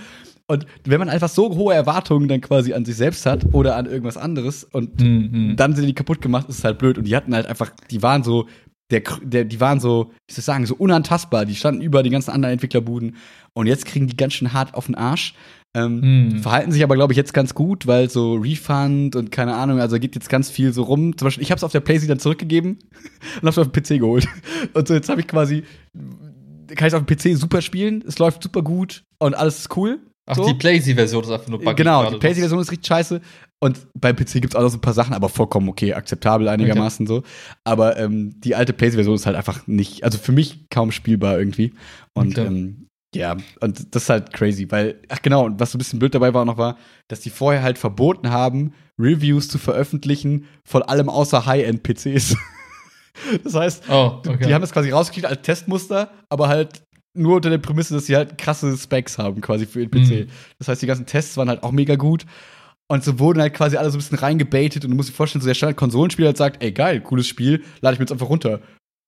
Und wenn man einfach so hohe Erwartungen dann quasi an sich selbst hat oder an irgendwas anderes und Hm, hm. dann sind die kaputt gemacht, ist es halt blöd. Und die hatten halt einfach, die waren so, der, der, die waren so, wie soll ich sagen, so unantastbar. Die standen über die ganzen anderen Entwicklerbuden. Und jetzt kriegen die ganz schön hart auf den Arsch. Ähm, Hm. Verhalten sich aber, glaube ich, jetzt ganz gut, weil so Refund und keine Ahnung, also geht jetzt ganz viel so rum. Zum Beispiel, ich habe es auf der PlayStation dann zurückgegeben und habe es auf den PC geholt. Und so jetzt habe ich quasi, kann ich auf dem PC super spielen, es läuft super gut und alles ist cool. Ach, so. die Playsee-Version ist einfach nur buggy Genau, die PlayStation-Version ist richtig scheiße. Und beim PC gibt es auch noch so ein paar Sachen, aber vollkommen okay, akzeptabel einigermaßen okay. so. Aber ähm, die alte PlayStation-Version ist halt einfach nicht, also für mich kaum spielbar irgendwie. Und okay. ähm, ja, und das ist halt crazy, weil, ach genau, und was so ein bisschen blöd dabei war noch war, dass die vorher halt verboten haben, Reviews zu veröffentlichen von allem außer High-End-PCs. das heißt, oh, okay. die haben es quasi rausgekriegt als Testmuster, aber halt nur unter der Prämisse, dass sie halt krasse Specs haben, quasi für den PC. Mhm. Das heißt, die ganzen Tests waren halt auch mega gut. Und so wurden halt quasi alle so ein bisschen reingebaitet und du musst dir vorstellen, so der Standard-Konsolenspieler halt sagt, ey geil, cooles Spiel, lade ich mir jetzt einfach runter.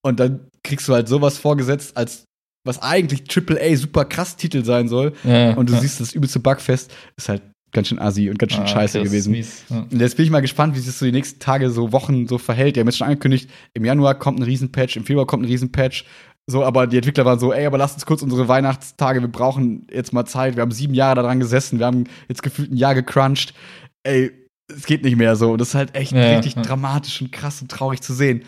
Und dann kriegst du halt sowas vorgesetzt, als was eigentlich AAA super krass Titel sein soll. Ja, und du ja. siehst das übelste Bugfest, ist halt ganz schön assi und ganz schön ah, scheiße gewesen. Ja. Und jetzt bin ich mal gespannt, wie sich das so die nächsten Tage, so Wochen so verhält. Die haben jetzt schon angekündigt, im Januar kommt ein Riesenpatch, im Februar kommt ein Riesenpatch. So, aber die Entwickler waren so, ey, aber lasst uns kurz unsere Weihnachtstage, wir brauchen jetzt mal Zeit. Wir haben sieben Jahre daran gesessen, wir haben jetzt gefühlt ein Jahr gecrunched. Ey, es geht nicht mehr so. Und das ist halt echt ja, richtig ja. dramatisch und krass und traurig zu sehen.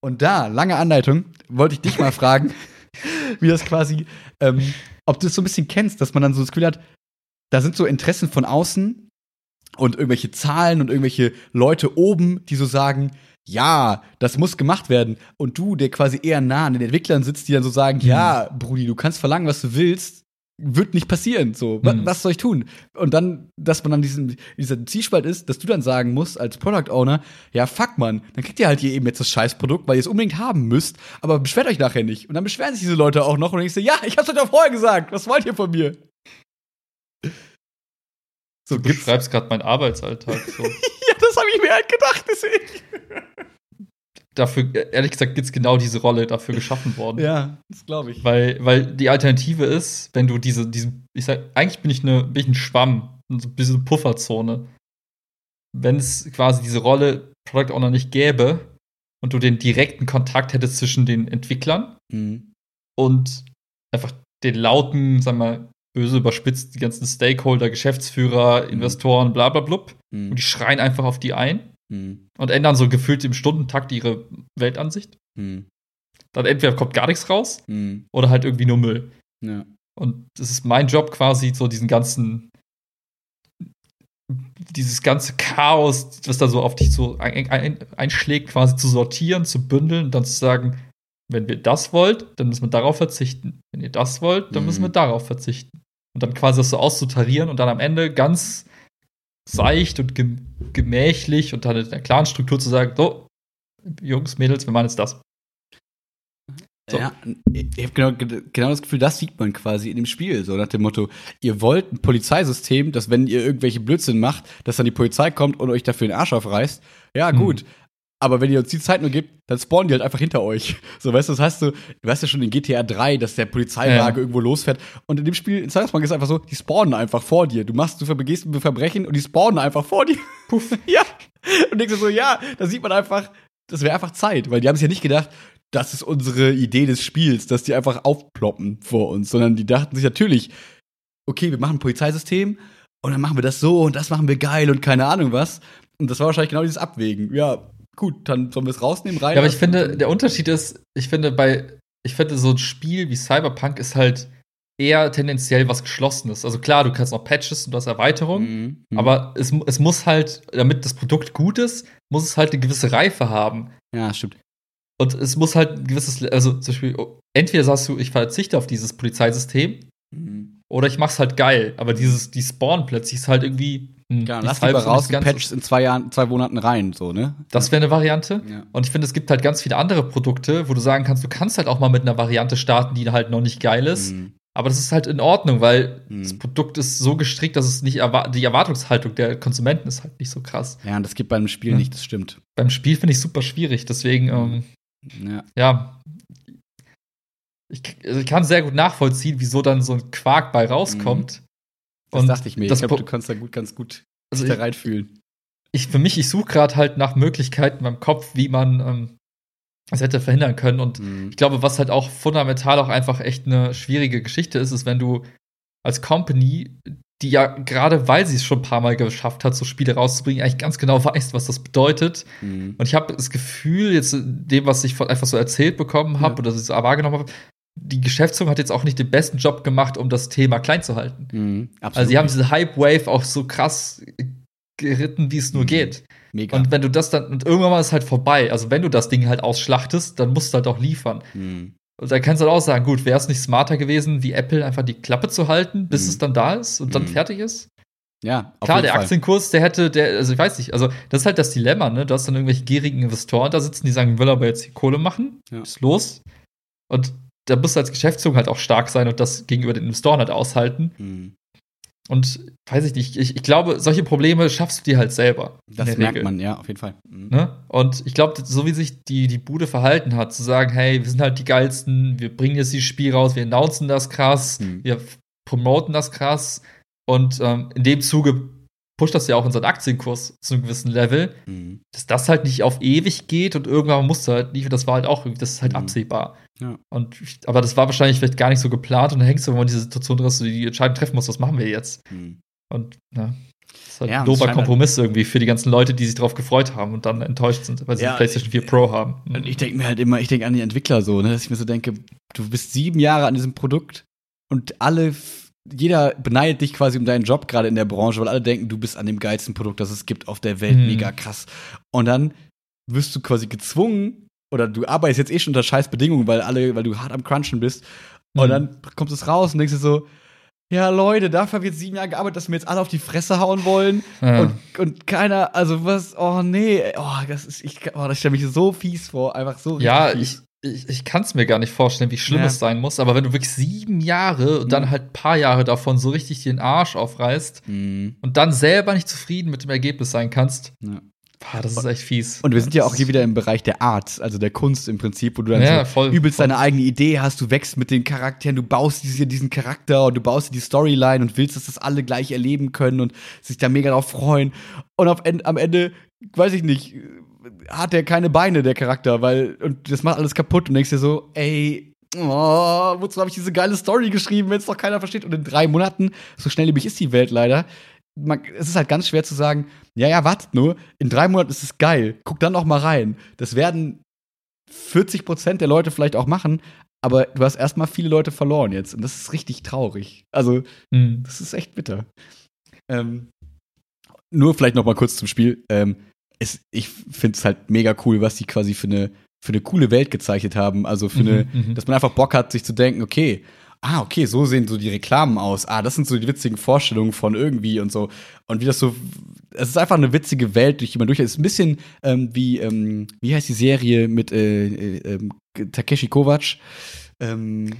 Und da, lange Anleitung, wollte ich dich mal fragen, wie das quasi, ähm, ob du das so ein bisschen kennst, dass man dann so das Gefühl hat, da sind so Interessen von außen und irgendwelche Zahlen und irgendwelche Leute oben, die so sagen, ja, das muss gemacht werden. Und du, der quasi eher nah an den Entwicklern sitzt, die dann so sagen, mhm. ja, Brudi, du kannst verlangen, was du willst, wird nicht passieren. So, mhm. was soll ich tun? Und dann, dass man dann diesen, dieser Zielspalt ist, dass du dann sagen musst als Product Owner, ja, fuck man, dann kriegt ihr halt hier eben jetzt das Scheißprodukt, weil ihr es unbedingt haben müsst, aber beschwert euch nachher nicht. Und dann beschweren sich diese Leute auch noch und dann denkst du, ja, ich hab's euch doch vorher gesagt, was wollt ihr von mir? So, du beschreibst gerade meinen Arbeitsalltag. So. ja, das habe ich mir halt gedacht, deswegen. Dafür, ehrlich gesagt, gibt es genau diese Rolle dafür geschaffen worden. Ja, das glaube ich. Weil, weil die Alternative ist, wenn du diese, diese ich sag, eigentlich bin ich, eine, bin ich ein Schwamm, so ein bisschen Pufferzone. Wenn es quasi diese Rolle Product Owner nicht gäbe und du den direkten Kontakt hättest zwischen den Entwicklern mhm. und einfach den lauten, sag mal, böse überspitzt, die ganzen Stakeholder, Geschäftsführer, mhm. Investoren, bla bla blub. Mhm. Und die schreien einfach auf die ein mhm. und ändern so gefühlt im Stundentakt ihre Weltansicht. Mhm. Dann entweder kommt gar nichts raus mhm. oder halt irgendwie nur Müll. Ja. Und das ist mein Job quasi, so diesen ganzen, dieses ganze Chaos, was da so auf dich so ein, ein, einschlägt, quasi zu sortieren, zu bündeln und dann zu sagen, wenn ihr das wollt, dann müssen wir darauf verzichten. Wenn ihr das wollt, dann müssen wir darauf verzichten und dann quasi das so auszutarieren und dann am Ende ganz seicht und gemächlich und dann in einer klaren Struktur zu sagen, so, Jungs, Mädels, wir machen jetzt das. So. Ja, ich habe genau, genau das Gefühl, das sieht man quasi in dem Spiel, so nach dem Motto, ihr wollt ein Polizeisystem, dass wenn ihr irgendwelche Blödsinn macht, dass dann die Polizei kommt und euch dafür den Arsch aufreißt. Ja, gut. Hm. Aber wenn ihr uns die Zeit nur gibt, dann spawnen die halt einfach hinter euch. So, weißt du, das heißt du, du weißt ja schon in GTA 3, dass der Polizeiwagen ja. irgendwo losfährt. Und in dem Spiel in Cyberpunk ist es einfach so, die spawnen einfach vor dir. Du machst, du begehst ein Verbrechen und die spawnen einfach vor dir. Puff. ja. Und denkst du so, ja, da sieht man einfach, das wäre einfach Zeit, weil die haben sich ja nicht gedacht, das ist unsere Idee des Spiels, dass die einfach aufploppen vor uns, sondern die dachten sich natürlich, okay, wir machen ein Polizeisystem und dann machen wir das so und das machen wir geil und keine Ahnung was. Und das war wahrscheinlich genau dieses Abwägen. Ja, gut, dann sollen wir es rausnehmen, rein. Ja, aber ich finde, der Unterschied ist, ich finde bei, ich finde so ein Spiel wie Cyberpunk ist halt eher tendenziell was Geschlossenes. Also klar, du kannst noch Patches und das Erweiterungen, mhm, mhm. aber es, es muss halt, damit das Produkt gut ist, muss es halt eine gewisse Reife haben. Ja, stimmt. Und es muss halt ein gewisses, also zum Beispiel, entweder sagst du, ich verzichte auf dieses Polizeisystem, mhm. Oder ich mach's halt geil. Aber dieses, die Spawn plötzlich ist halt irgendwie hm. Ja, lass lieber raus, die Patches in zwei Jahren, zwei Monaten rein, so, ne? Das wäre eine Variante. Ja. Und ich finde, es gibt halt ganz viele andere Produkte, wo du sagen kannst, du kannst halt auch mal mit einer Variante starten, die halt noch nicht geil ist. Mhm. Aber das ist halt in Ordnung, weil mhm. das Produkt ist so gestrickt, dass es nicht erwa die Erwartungshaltung der Konsumenten ist halt nicht so krass. Ja, und das gibt beim Spiel ja. nicht, das stimmt. Beim Spiel finde ich super schwierig, deswegen, ähm, ja. ja. Ich, also ich, kann sehr gut nachvollziehen, wieso dann so ein Quark bei rauskommt. Mhm. Das und dachte ich mir. Ich glaube, du kannst da gut, ganz gut also da reinfühlen. Ich, für mich, ich suche gerade halt nach Möglichkeiten beim Kopf, wie man ähm, das hätte verhindern können. Und mhm. ich glaube, was halt auch fundamental auch einfach echt eine schwierige Geschichte ist, ist, wenn du als Company, die ja gerade weil sie es schon ein paar Mal geschafft hat, so Spiele rauszubringen, eigentlich ganz genau weißt, was das bedeutet. Mhm. Und ich habe das Gefühl, jetzt dem, was ich einfach so erzählt bekommen habe ja. oder so wahrgenommen habe, die Geschäftsführung hat jetzt auch nicht den besten Job gemacht, um das Thema klein zu halten. Mhm, also sie haben diese Hype-Wave auch so krass geritten, wie es nur Mhm. geht. Mega. Und wenn du das dann, und irgendwann mal ist halt vorbei. Also wenn du das Ding halt ausschlachtest, dann musst du halt auch liefern. Mhm. Und da kannst du halt auch sagen, gut, wäre es nicht smarter gewesen, wie Apple einfach die Klappe zu halten, bis Mhm. es dann da ist und dann Mhm. fertig ist? Ja, Klar, der Fall. Aktienkurs, der hätte, der, also ich weiß nicht, also das ist halt das Dilemma, ne? Du hast dann irgendwelche gierigen Investoren da sitzen, die sagen, will aber jetzt die Kohle machen, Ja. ist los. Und da musst du als Geschäftsführung halt auch stark sein und das gegenüber den Investoren halt aushalten. Mhm. Und weiß ich nicht, ich, ich glaube, solche Probleme schaffst du dir halt selber. Das merkt Regel. man, ja, auf jeden Fall. Mhm. Ne? Und ich glaube, so wie sich die, die Bude verhalten hat, zu sagen, hey, wir sind halt die geilsten, wir bringen jetzt dieses Spiel raus, wir announcen das krass, Mhm. wir promoten das krass und ähm, in dem Zuge pusht das ja auch unseren Aktienkurs zu einem gewissen Level, Mhm. dass das halt nicht auf ewig geht und irgendwann musst du halt nicht, das war halt auch, irgendwie- das ist halt Mhm. absehbar. Ja. Und aber das war wahrscheinlich vielleicht gar nicht so geplant und dann hängst du immer in dieser Situation drin, dass du die Entscheidung treffen musst, was machen wir jetzt? Mhm. Und ja, das ist halt Ja, ein dober halt- Kompromiss irgendwie für die ganzen Leute, die sich darauf gefreut haben und dann enttäuscht sind, weil sie Ja, die PlayStation 4 Pro haben. Und ich denke mir halt immer, ich denke an die Entwickler so, ne, dass ich mir so denke, du bist sieben Jahre an diesem Produkt und alle, jeder beneidet dich quasi um deinen Job gerade in der Branche, weil alle denken, du bist an dem geilsten Produkt, das es gibt auf der Welt, Mhm. mega krass. Und dann wirst du quasi gezwungen, oder du arbeitest jetzt eh schon unter scheiß Bedingungen, weil alle, weil du hart am Crunchen bist. Und Mhm. dann kommt es raus und denkst dir so, ja, Leute, dafür habe ich jetzt sieben Jahre gearbeitet, dass wir jetzt alle auf die Fresse hauen wollen. Ja. Und, und keiner, also was, oh nee, oh, das ist, ich, oh, das stelle mich so fies vor, einfach so ja, ich, ich, ich kann es mir gar nicht vorstellen, wie schlimm Ja. es sein muss, aber wenn du wirklich sieben Jahre und dann Mhm. halt ein paar Jahre davon so richtig den Arsch aufreißt Mhm. und dann selber nicht zufrieden mit dem Ergebnis sein kannst, Ja. Boah, das ist echt fies. Und wir sind ja auch hier wieder im Bereich der Art, also der Kunst im Prinzip, wo du dann Ja, so voll, übelst voll. deine eigene Idee hast, du wächst mit den Charakteren, du baust diese, diesen Charakter und du baust dir die Storyline und willst, dass das alle gleich erleben können und sich da mega drauf freuen. Und auf, am Ende, weiß ich nicht, hat der keine Beine, der Charakter, weil, und das macht alles kaputt und denkst dir so, ey, Oh, wozu habe ich diese geile Story geschrieben, wenn es doch keiner versteht? Und in drei Monaten, so schnelllebig ist die Welt leider, man, es ist halt ganz schwer zu sagen, ja, ja, wartet nur, in drei Monaten ist es geil, guck dann noch mal rein. Das werden 40 Prozent der Leute vielleicht auch machen, aber du hast erstmal viele Leute verloren jetzt und das ist richtig traurig. Also, Mhm. das ist echt bitter. Ähm, nur vielleicht noch mal kurz zum Spiel. Ähm, es, ich finde es halt mega cool, was die quasi für eine, für eine coole Welt gezeichnet haben. Also für eine, Mhm, mhm. dass man einfach Bock hat, sich zu denken, okay, ah, okay, so sehen so die Reklamen aus. Ah, das sind so die witzigen Vorstellungen von irgendwie und so. Und wie das so, es ist einfach eine witzige Welt, durch die man durch. Es ist ein bisschen ähm, wie, ähm, wie heißt die Serie mit äh, äh, ähm, Takeshi Kovacs? Ähm,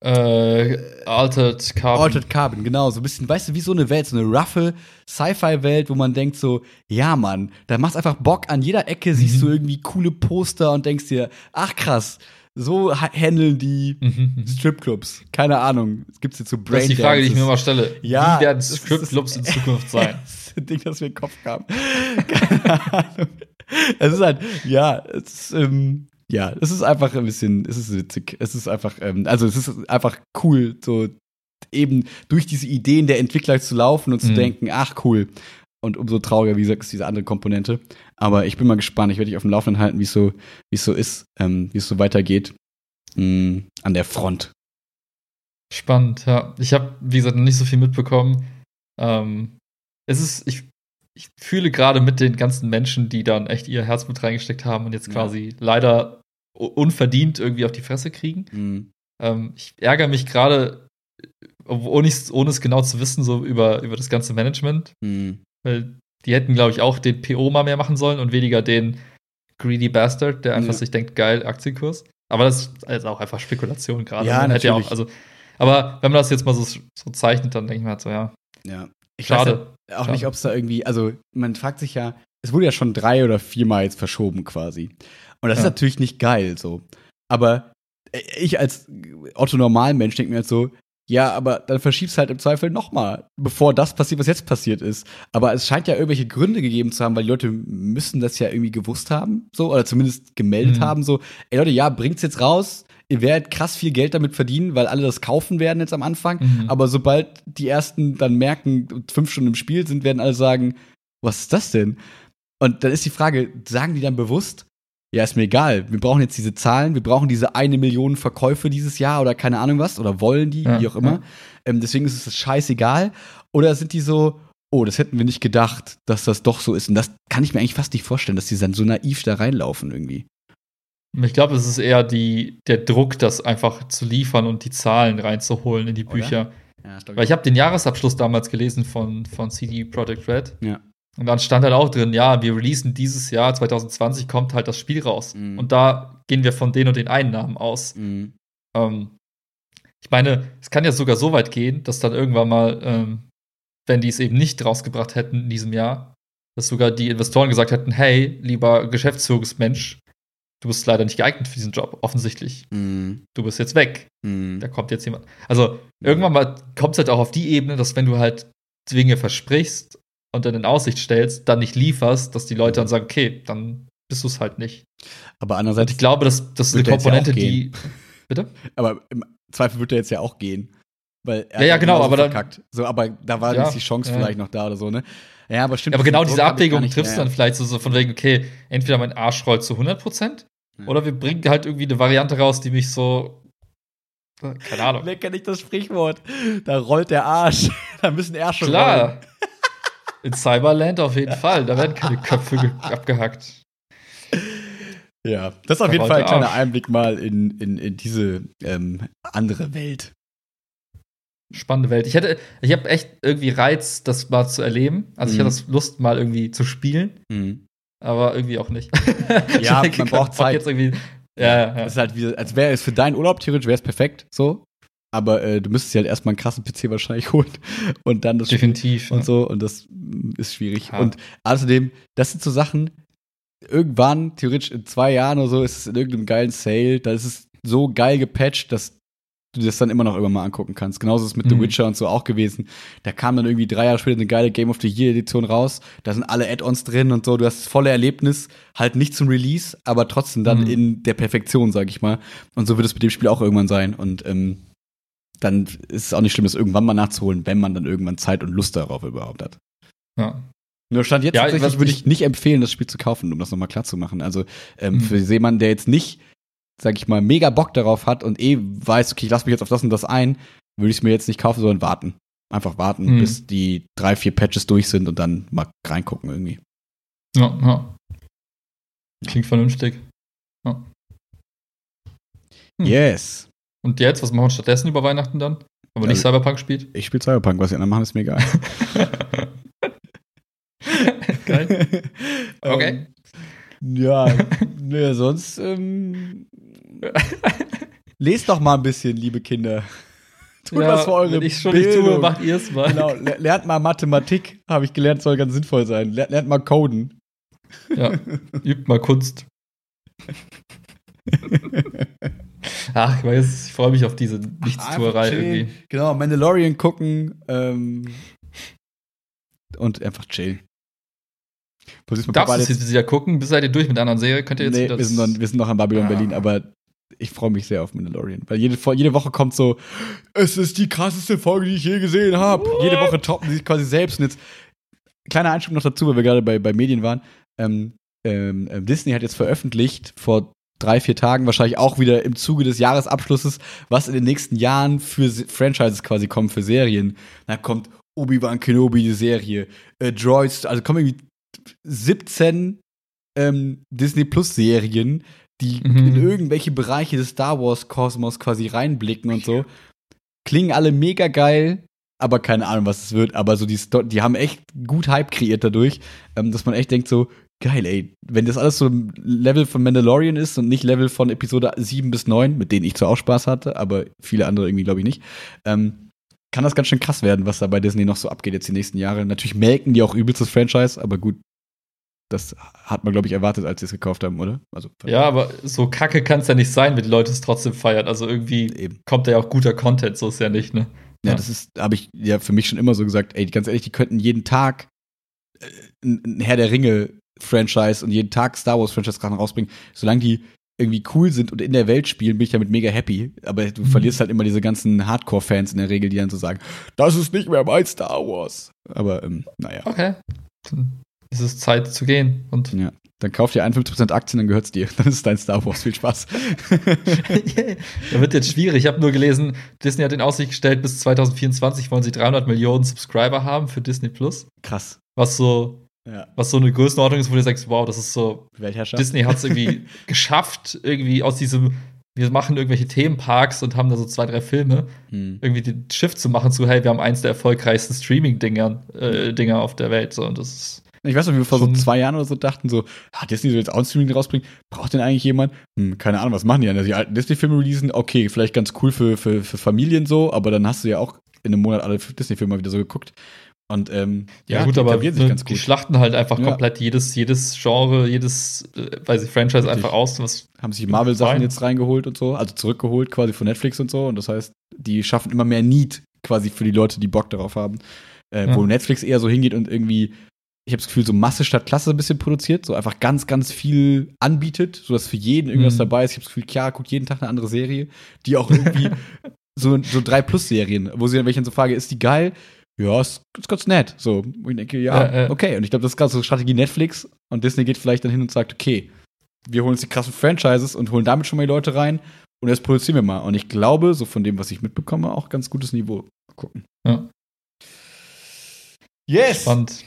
Äh, Altered Carbon. Altered Carbon, genau, so ein bisschen, weißt du, wie so eine Welt, so eine roughe Sci-Fi-Welt, wo man denkt so, ja, Mann, da macht's einfach Bock, an jeder Ecke siehst Mhm. du irgendwie coole Poster und denkst dir, ach krass, so ha- handeln die Mhm. Stripclubs. Keine Ahnung, es gibt's jetzt so Brain Das ist die Frage, die ich mir immer stelle. Ja, Wie werden Stripclubs in Zukunft sein? Das ist ein Ding, das mir in den Kopf kam. Keine Ahnung. Es ist halt, ja, es ist, ähm, ja, es ist einfach ein bisschen, es ist witzig. Es ist einfach, ähm, also es ist einfach cool, so eben durch diese Ideen der Entwickler zu laufen und zu Mhm. denken, ach cool. Und umso trauriger, wie gesagt, ist diese andere Komponente. Aber ich bin mal gespannt. Ich werde dich auf dem Laufenden halten, wie es so, wie es so ist, ähm, wie es so weitergeht mh, an der Front. Spannend, ja. Ich habe, wie gesagt, noch nicht so viel mitbekommen. Ähm, es ist, ich, ich fühle gerade mit den ganzen Menschen, die dann echt ihr Herzblut reingesteckt haben und jetzt Ja. quasi leider unverdient irgendwie auf die Fresse kriegen. Mhm. Ähm, ich ärgere mich gerade, ohne, ich's- ohne es genau zu wissen, so über, über das ganze Management. Mhm. Weil die hätten, glaube ich, auch den PO mal mehr machen sollen und weniger den Greedy Bastard, der einfach Ja. sich denkt, geil, Aktienkurs. Aber das ist also auch einfach Spekulation gerade. Ja, Man natürlich. auch, also, aber wenn man das jetzt mal so, so zeichnet, dann denke ich mir halt so, ja, Ja. Ich schade. ja auch Schade. nicht, ob es da irgendwie, also man fragt sich ja, es wurde ja schon drei oder viermal jetzt verschoben quasi. Und das ist Ja. natürlich nicht geil so. Aber ich als Otto Normalmensch denke mir halt so, ja, aber dann verschiebst halt im Zweifel nochmal, bevor das passiert, was jetzt passiert ist. Aber es scheint ja irgendwelche Gründe gegeben zu haben, weil die Leute müssen das ja irgendwie gewusst haben, so, oder zumindest gemeldet Mhm. haben, so, ey Leute, ja, bringt's jetzt raus, ihr werdet krass viel Geld damit verdienen, weil alle das kaufen werden jetzt am Anfang. Mhm. Aber sobald die ersten dann merken, fünf Stunden im Spiel sind, werden alle sagen, was ist das denn? Und dann ist die Frage, sagen die dann bewusst, ja, ist mir egal, wir brauchen jetzt diese Zahlen, wir brauchen diese eine Million Verkäufe dieses Jahr oder keine Ahnung was, oder wollen die, Ja, wie auch immer. ja. Ähm, deswegen ist es scheißegal. Oder sind die so, oh, das hätten wir nicht gedacht, dass das doch so ist. Und das kann ich mir eigentlich fast nicht vorstellen, dass die dann so naiv da reinlaufen irgendwie. Ich glaube, es ist eher die, der Druck, das einfach zu liefern und die Zahlen reinzuholen in die? Bücher. Ja, Weil ich habe den Jahresabschluss damals gelesen von, von CD Projekt Red. Ja. Und dann stand halt auch drin, ja, wir releasen dieses Jahr, 2020, kommt halt das Spiel raus. Mhm. Und da gehen wir von den und den Einnahmen aus. Mhm. Ähm, ich meine, es kann ja sogar so weit gehen, dass dann irgendwann mal, ähm, wenn die es eben nicht rausgebracht hätten in diesem Jahr, dass sogar die Investoren gesagt hätten, hey, lieber Geschäftsführungsmensch, du bist leider nicht geeignet für diesen Job, offensichtlich. Mhm. Du bist jetzt weg. Mhm. Da kommt jetzt jemand. Also irgendwann mal kommt es halt auch auf die Ebene, dass wenn du halt Dinge versprichst und dann in Aussicht stellst, dann nicht lieferst, dass die Leute dann sagen, okay, dann bist du es halt nicht. Aber Und andererseits, ich glaube, das, das ist eine ja Komponente, auch die. Bitte? aber im Zweifel wird er jetzt ja auch gehen. Weil er Ja, ja, genau, aber dann- verkackt. So, aber da war Ja, jetzt die Chance ja. vielleicht noch da oder so, ne? Ja, aber stimmt. Ja, aber genau diese Abwägung triffst du Ja, dann vielleicht so, so von wegen, okay, entweder mein Arsch rollt zu 100% Ja. oder wir bringen halt irgendwie eine Variante raus, die mich so. äh, Keine Ahnung. Lecker nicht das Sprichwort. Da rollt der Arsch. da müssen Ärsche rollen. Klar. In Cyberland auf jeden Fall. Da werden keine Köpfe ge- abgehackt. Ja, das ist auf jeden Fall ein kleiner. Einblick mal in, in, in diese ähm, andere Welt. Spannende Welt. Ich hätte, ich habe echt irgendwie Reiz, das mal zu erleben. Also ich Mhm. hatte das Lust, mal irgendwie zu spielen, Mhm. aber irgendwie auch nicht. Ja, Ich man braucht Zeit. Jetzt irgendwie, ja, ja, ja. Das ist halt wie, als wäre es für deinen Urlaub theoretisch wäre es perfekt, so. Aber äh, du müsstest dir halt erstmal einen krassen PC wahrscheinlich holen und dann das Spiel definitiv. und ja. so und das mm, ist schwierig. Ja. Und außerdem, das sind so Sachen, irgendwann, theoretisch in zwei Jahren oder so, ist es in irgendeinem geilen Sale, da ist es so geil gepatcht, dass du das dann immer noch irgendwann mal angucken kannst. Genauso ist es mit The Mhm. Witcher und so auch gewesen. Da kam dann irgendwie drei Jahre später eine geile Game of the Year Edition raus. Da sind alle Add-ons drin und so. Du hast das volle Erlebnis, halt nicht zum Release, aber trotzdem dann Mhm. in der Perfektion, sag ich mal. Und so wird es mit dem Spiel auch irgendwann sein. Und ähm, dann ist es auch nicht schlimm, das irgendwann mal nachzuholen, wenn man dann irgendwann Zeit und Lust darauf überhaupt hat. ja. Nur stand jetzt Ja, tatsächlich was würde ich- ich nicht empfehlen, das Spiel zu kaufen, um das nochmal klar zu machen. Also ähm, Mhm. für jemanden, der jetzt nicht, sag ich mal, mega Bock darauf hat und eh weiß, okay, ich lass mich jetzt auf das und das ein, würde ich es mir jetzt nicht kaufen, sondern warten. Einfach warten, Mhm. bis die drei, vier Patches durch sind und dann mal reingucken irgendwie. Ja, ja. Klingt vernünftig. Ja. Hm. Yes. Und jetzt, was machen wir stattdessen über Weihnachten dann? Wenn man nicht Also- Cyberpunk spielt? Ich spiele Cyberpunk, was die anderen machen, ist mir egal. Geil. Okay. Ähm, ja, ne, sonst ähm, lest doch mal ein bisschen, liebe Kinder. Tut was für eure wenn ich schon nicht tue, Bildung. macht ihr es mal. Genau, le- lernt mal Mathematik, habe ich gelernt, soll ganz sinnvoll sein. Lernt, lernt mal Coden. Ja, übt mal Kunst. Ach, ich weiß, ich freue mich auf diese Nichtstuerei irgendwie. Genau, Mandalorian gucken ähm, und einfach chillen. Darfst du es jetzt- wieder gucken? Bist du halt durch mit der anderen Serie? Könnt ihr jetzt nee, wir, sind noch, wir sind noch in Babylon Ah. Berlin, aber ich freue mich sehr auf Mandalorian. Weil jede, jede Woche kommt so, es ist die krasseste Folge, die ich je gesehen habe. Jede Woche toppen sie sich quasi selbst. Und jetzt, kleiner Einschub noch dazu, weil wir gerade bei, bei Medien waren. Ähm, ähm, ähm, Disney hat jetzt veröffentlicht, vor drei, vier Tagen, wahrscheinlich auch wieder im Zuge des Jahresabschlusses, was in den nächsten Jahren für Se- Franchises quasi kommen, für Serien. Da kommt Obi-Wan Kenobi, die Serie, äh, Droids, also kommen irgendwie 17 ähm, Disney Plus Serien, die Mhm. in irgendwelche Bereiche des Star Wars Kosmos quasi reinblicken und so. Klingen alle mega geil, aber keine Ahnung, was es wird. Aber so die, Sto die haben echt gut Hype kreiert dadurch, ähm, dass man echt denkt so, geil, ey, wenn das alles so im Level von Mandalorian ist und nicht Level von Episode 7 bis 9, mit denen ich zwar auch Spaß hatte, aber viele andere irgendwie glaube ich nicht, ähm, kann das ganz schön krass werden, was da bei Disney noch so abgeht jetzt die nächsten Jahre. Natürlich melken die auch übelst das Franchise, aber gut, das hat man, glaube ich, erwartet, als sie es gekauft haben, oder? Also, Ja, aber so kacke kann es ja nicht sein, wenn die Leute es trotzdem feiern. Also irgendwie eben. kommt da ja auch guter Content, so ist ja nicht, ne? Ja, Ja. das ist, habe ich ja für mich schon immer so gesagt, ey, ganz ehrlich, die könnten jeden Tag äh, ein ein Herr der Ringe-Franchise und jeden Tag Star Wars-Franchise gerade rausbringen. Solange die irgendwie cool sind und in der Welt spielen, bin ich damit mega happy. Aber du Mhm. verlierst halt immer diese ganzen Hardcore-Fans in der Regel, die dann so sagen, das ist nicht mehr mein Star Wars. Aber, ähm, naja. Okay. Dann ist es Zeit zu gehen. Und Ja. Dann kauf dir 51% Aktien, dann gehört's dir. Dann ist es dein Star Wars. Viel Spaß. da wird jetzt schwierig. Ich habe nur gelesen, Disney hat in Aussicht gestellt, bis 2024 wollen sie 300 Millionen Subscriber haben für Disney Plus. Krass. Was so, Ja. was so eine Größenordnung ist, wo du sagst, wow, das ist so. Disney hat es irgendwie geschafft, irgendwie aus diesem, wir machen irgendwelche Themenparks und haben da so zwei, drei Filme, Hm. irgendwie den Shift zu machen zu, hey, wir haben eins der erfolgreichsten Streaming-Dinger äh, Dinger auf der Welt. So, und das ist, Ich weiß noch, wie wir vor so zwei Jahren oder so dachten, so, ah, Disney soll jetzt auch ein Streaming rausbringen. Braucht denn eigentlich jemand? Hm, keine Ahnung, was machen die denn? Die alten Disney-Filme releasen, okay, vielleicht ganz cool für, für, für Familien so, aber dann hast du ja auch in einem Monat alle Disney-Filme mal wieder so geguckt. Und ähm, ja, gut, die aber sich ne, ganz die gut. schlachten halt einfach Ja. komplett jedes, jedes Genre, jedes, äh, weiß ich, Franchise Richtig. einfach aus. Was, Haben sich Marvel-Sachen jetzt reingeholt und so, also zurückgeholt quasi von Netflix und so. Und das heißt, die schaffen immer mehr Need quasi für die Leute, die Bock darauf haben. Äh, Ja. Wo Netflix eher so hingeht und irgendwie, ich habe das Gefühl, so Masse statt Klasse ein bisschen produziert, so einfach ganz, ganz viel anbietet, sodass für jeden irgendwas Mhm. dabei ist. Ich habe das Gefühl, klar, guckt jeden Tag eine andere Serie, die auch irgendwie so, so drei Plus-Serien, wo sie dann welche so frage, ist die geil? Ja, ist, ist ganz nett. So, ich denke, ja, Ja, ja. okay. Und ich glaube, das ist gerade so Strategie Netflix und Disney geht vielleicht dann hin und sagt, okay, wir holen uns die krassen Franchises und holen damit schon mal die Leute rein und jetzt produzieren wir mal. Und ich glaube, so von dem, was ich mitbekomme, auch ganz gutes Niveau. Gucken. Ja. Yes! spannend.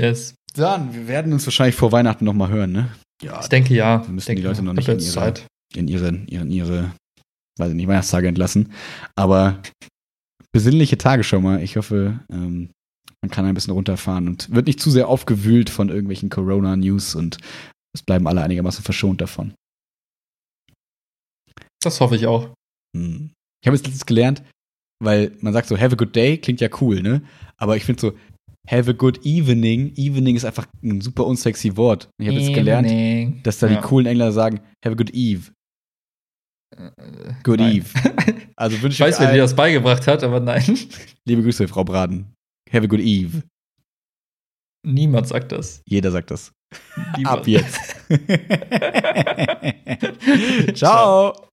Yes. Dann, wir werden uns wahrscheinlich vor Weihnachten noch mal hören, ne? Ja, Ich denke ja. Dann müssen denke, die Leute noch ich nicht in ihre- Zeit. in ihre, ihren, ihre, weiß ich nicht, Weihnachtstage entlassen. Aber besinnliche Tage schon mal. Ich hoffe, ähm, man kann ein bisschen runterfahren und wird nicht zu sehr aufgewühlt von irgendwelchen Corona-News und es bleiben alle einigermaßen verschont davon. Das hoffe ich auch. Hm. Ich habe jetzt letztens gelernt, weil man sagt so, have a good day, klingt ja cool, ne? Aber ich finde so, have a good evening, evening ist einfach ein super unsexy Wort. Ich habe jetzt gelernt, dass da Ja. die coolen Engländer sagen, have a good eve. Good Nein. eve. Also wünsche Ich weiß, wer dir das beigebracht hat, aber nein. Liebe Grüße, Frau Braden. Have a good eve. Niemand sagt das. Jeder sagt das. Niemand. Ab jetzt. Ciao.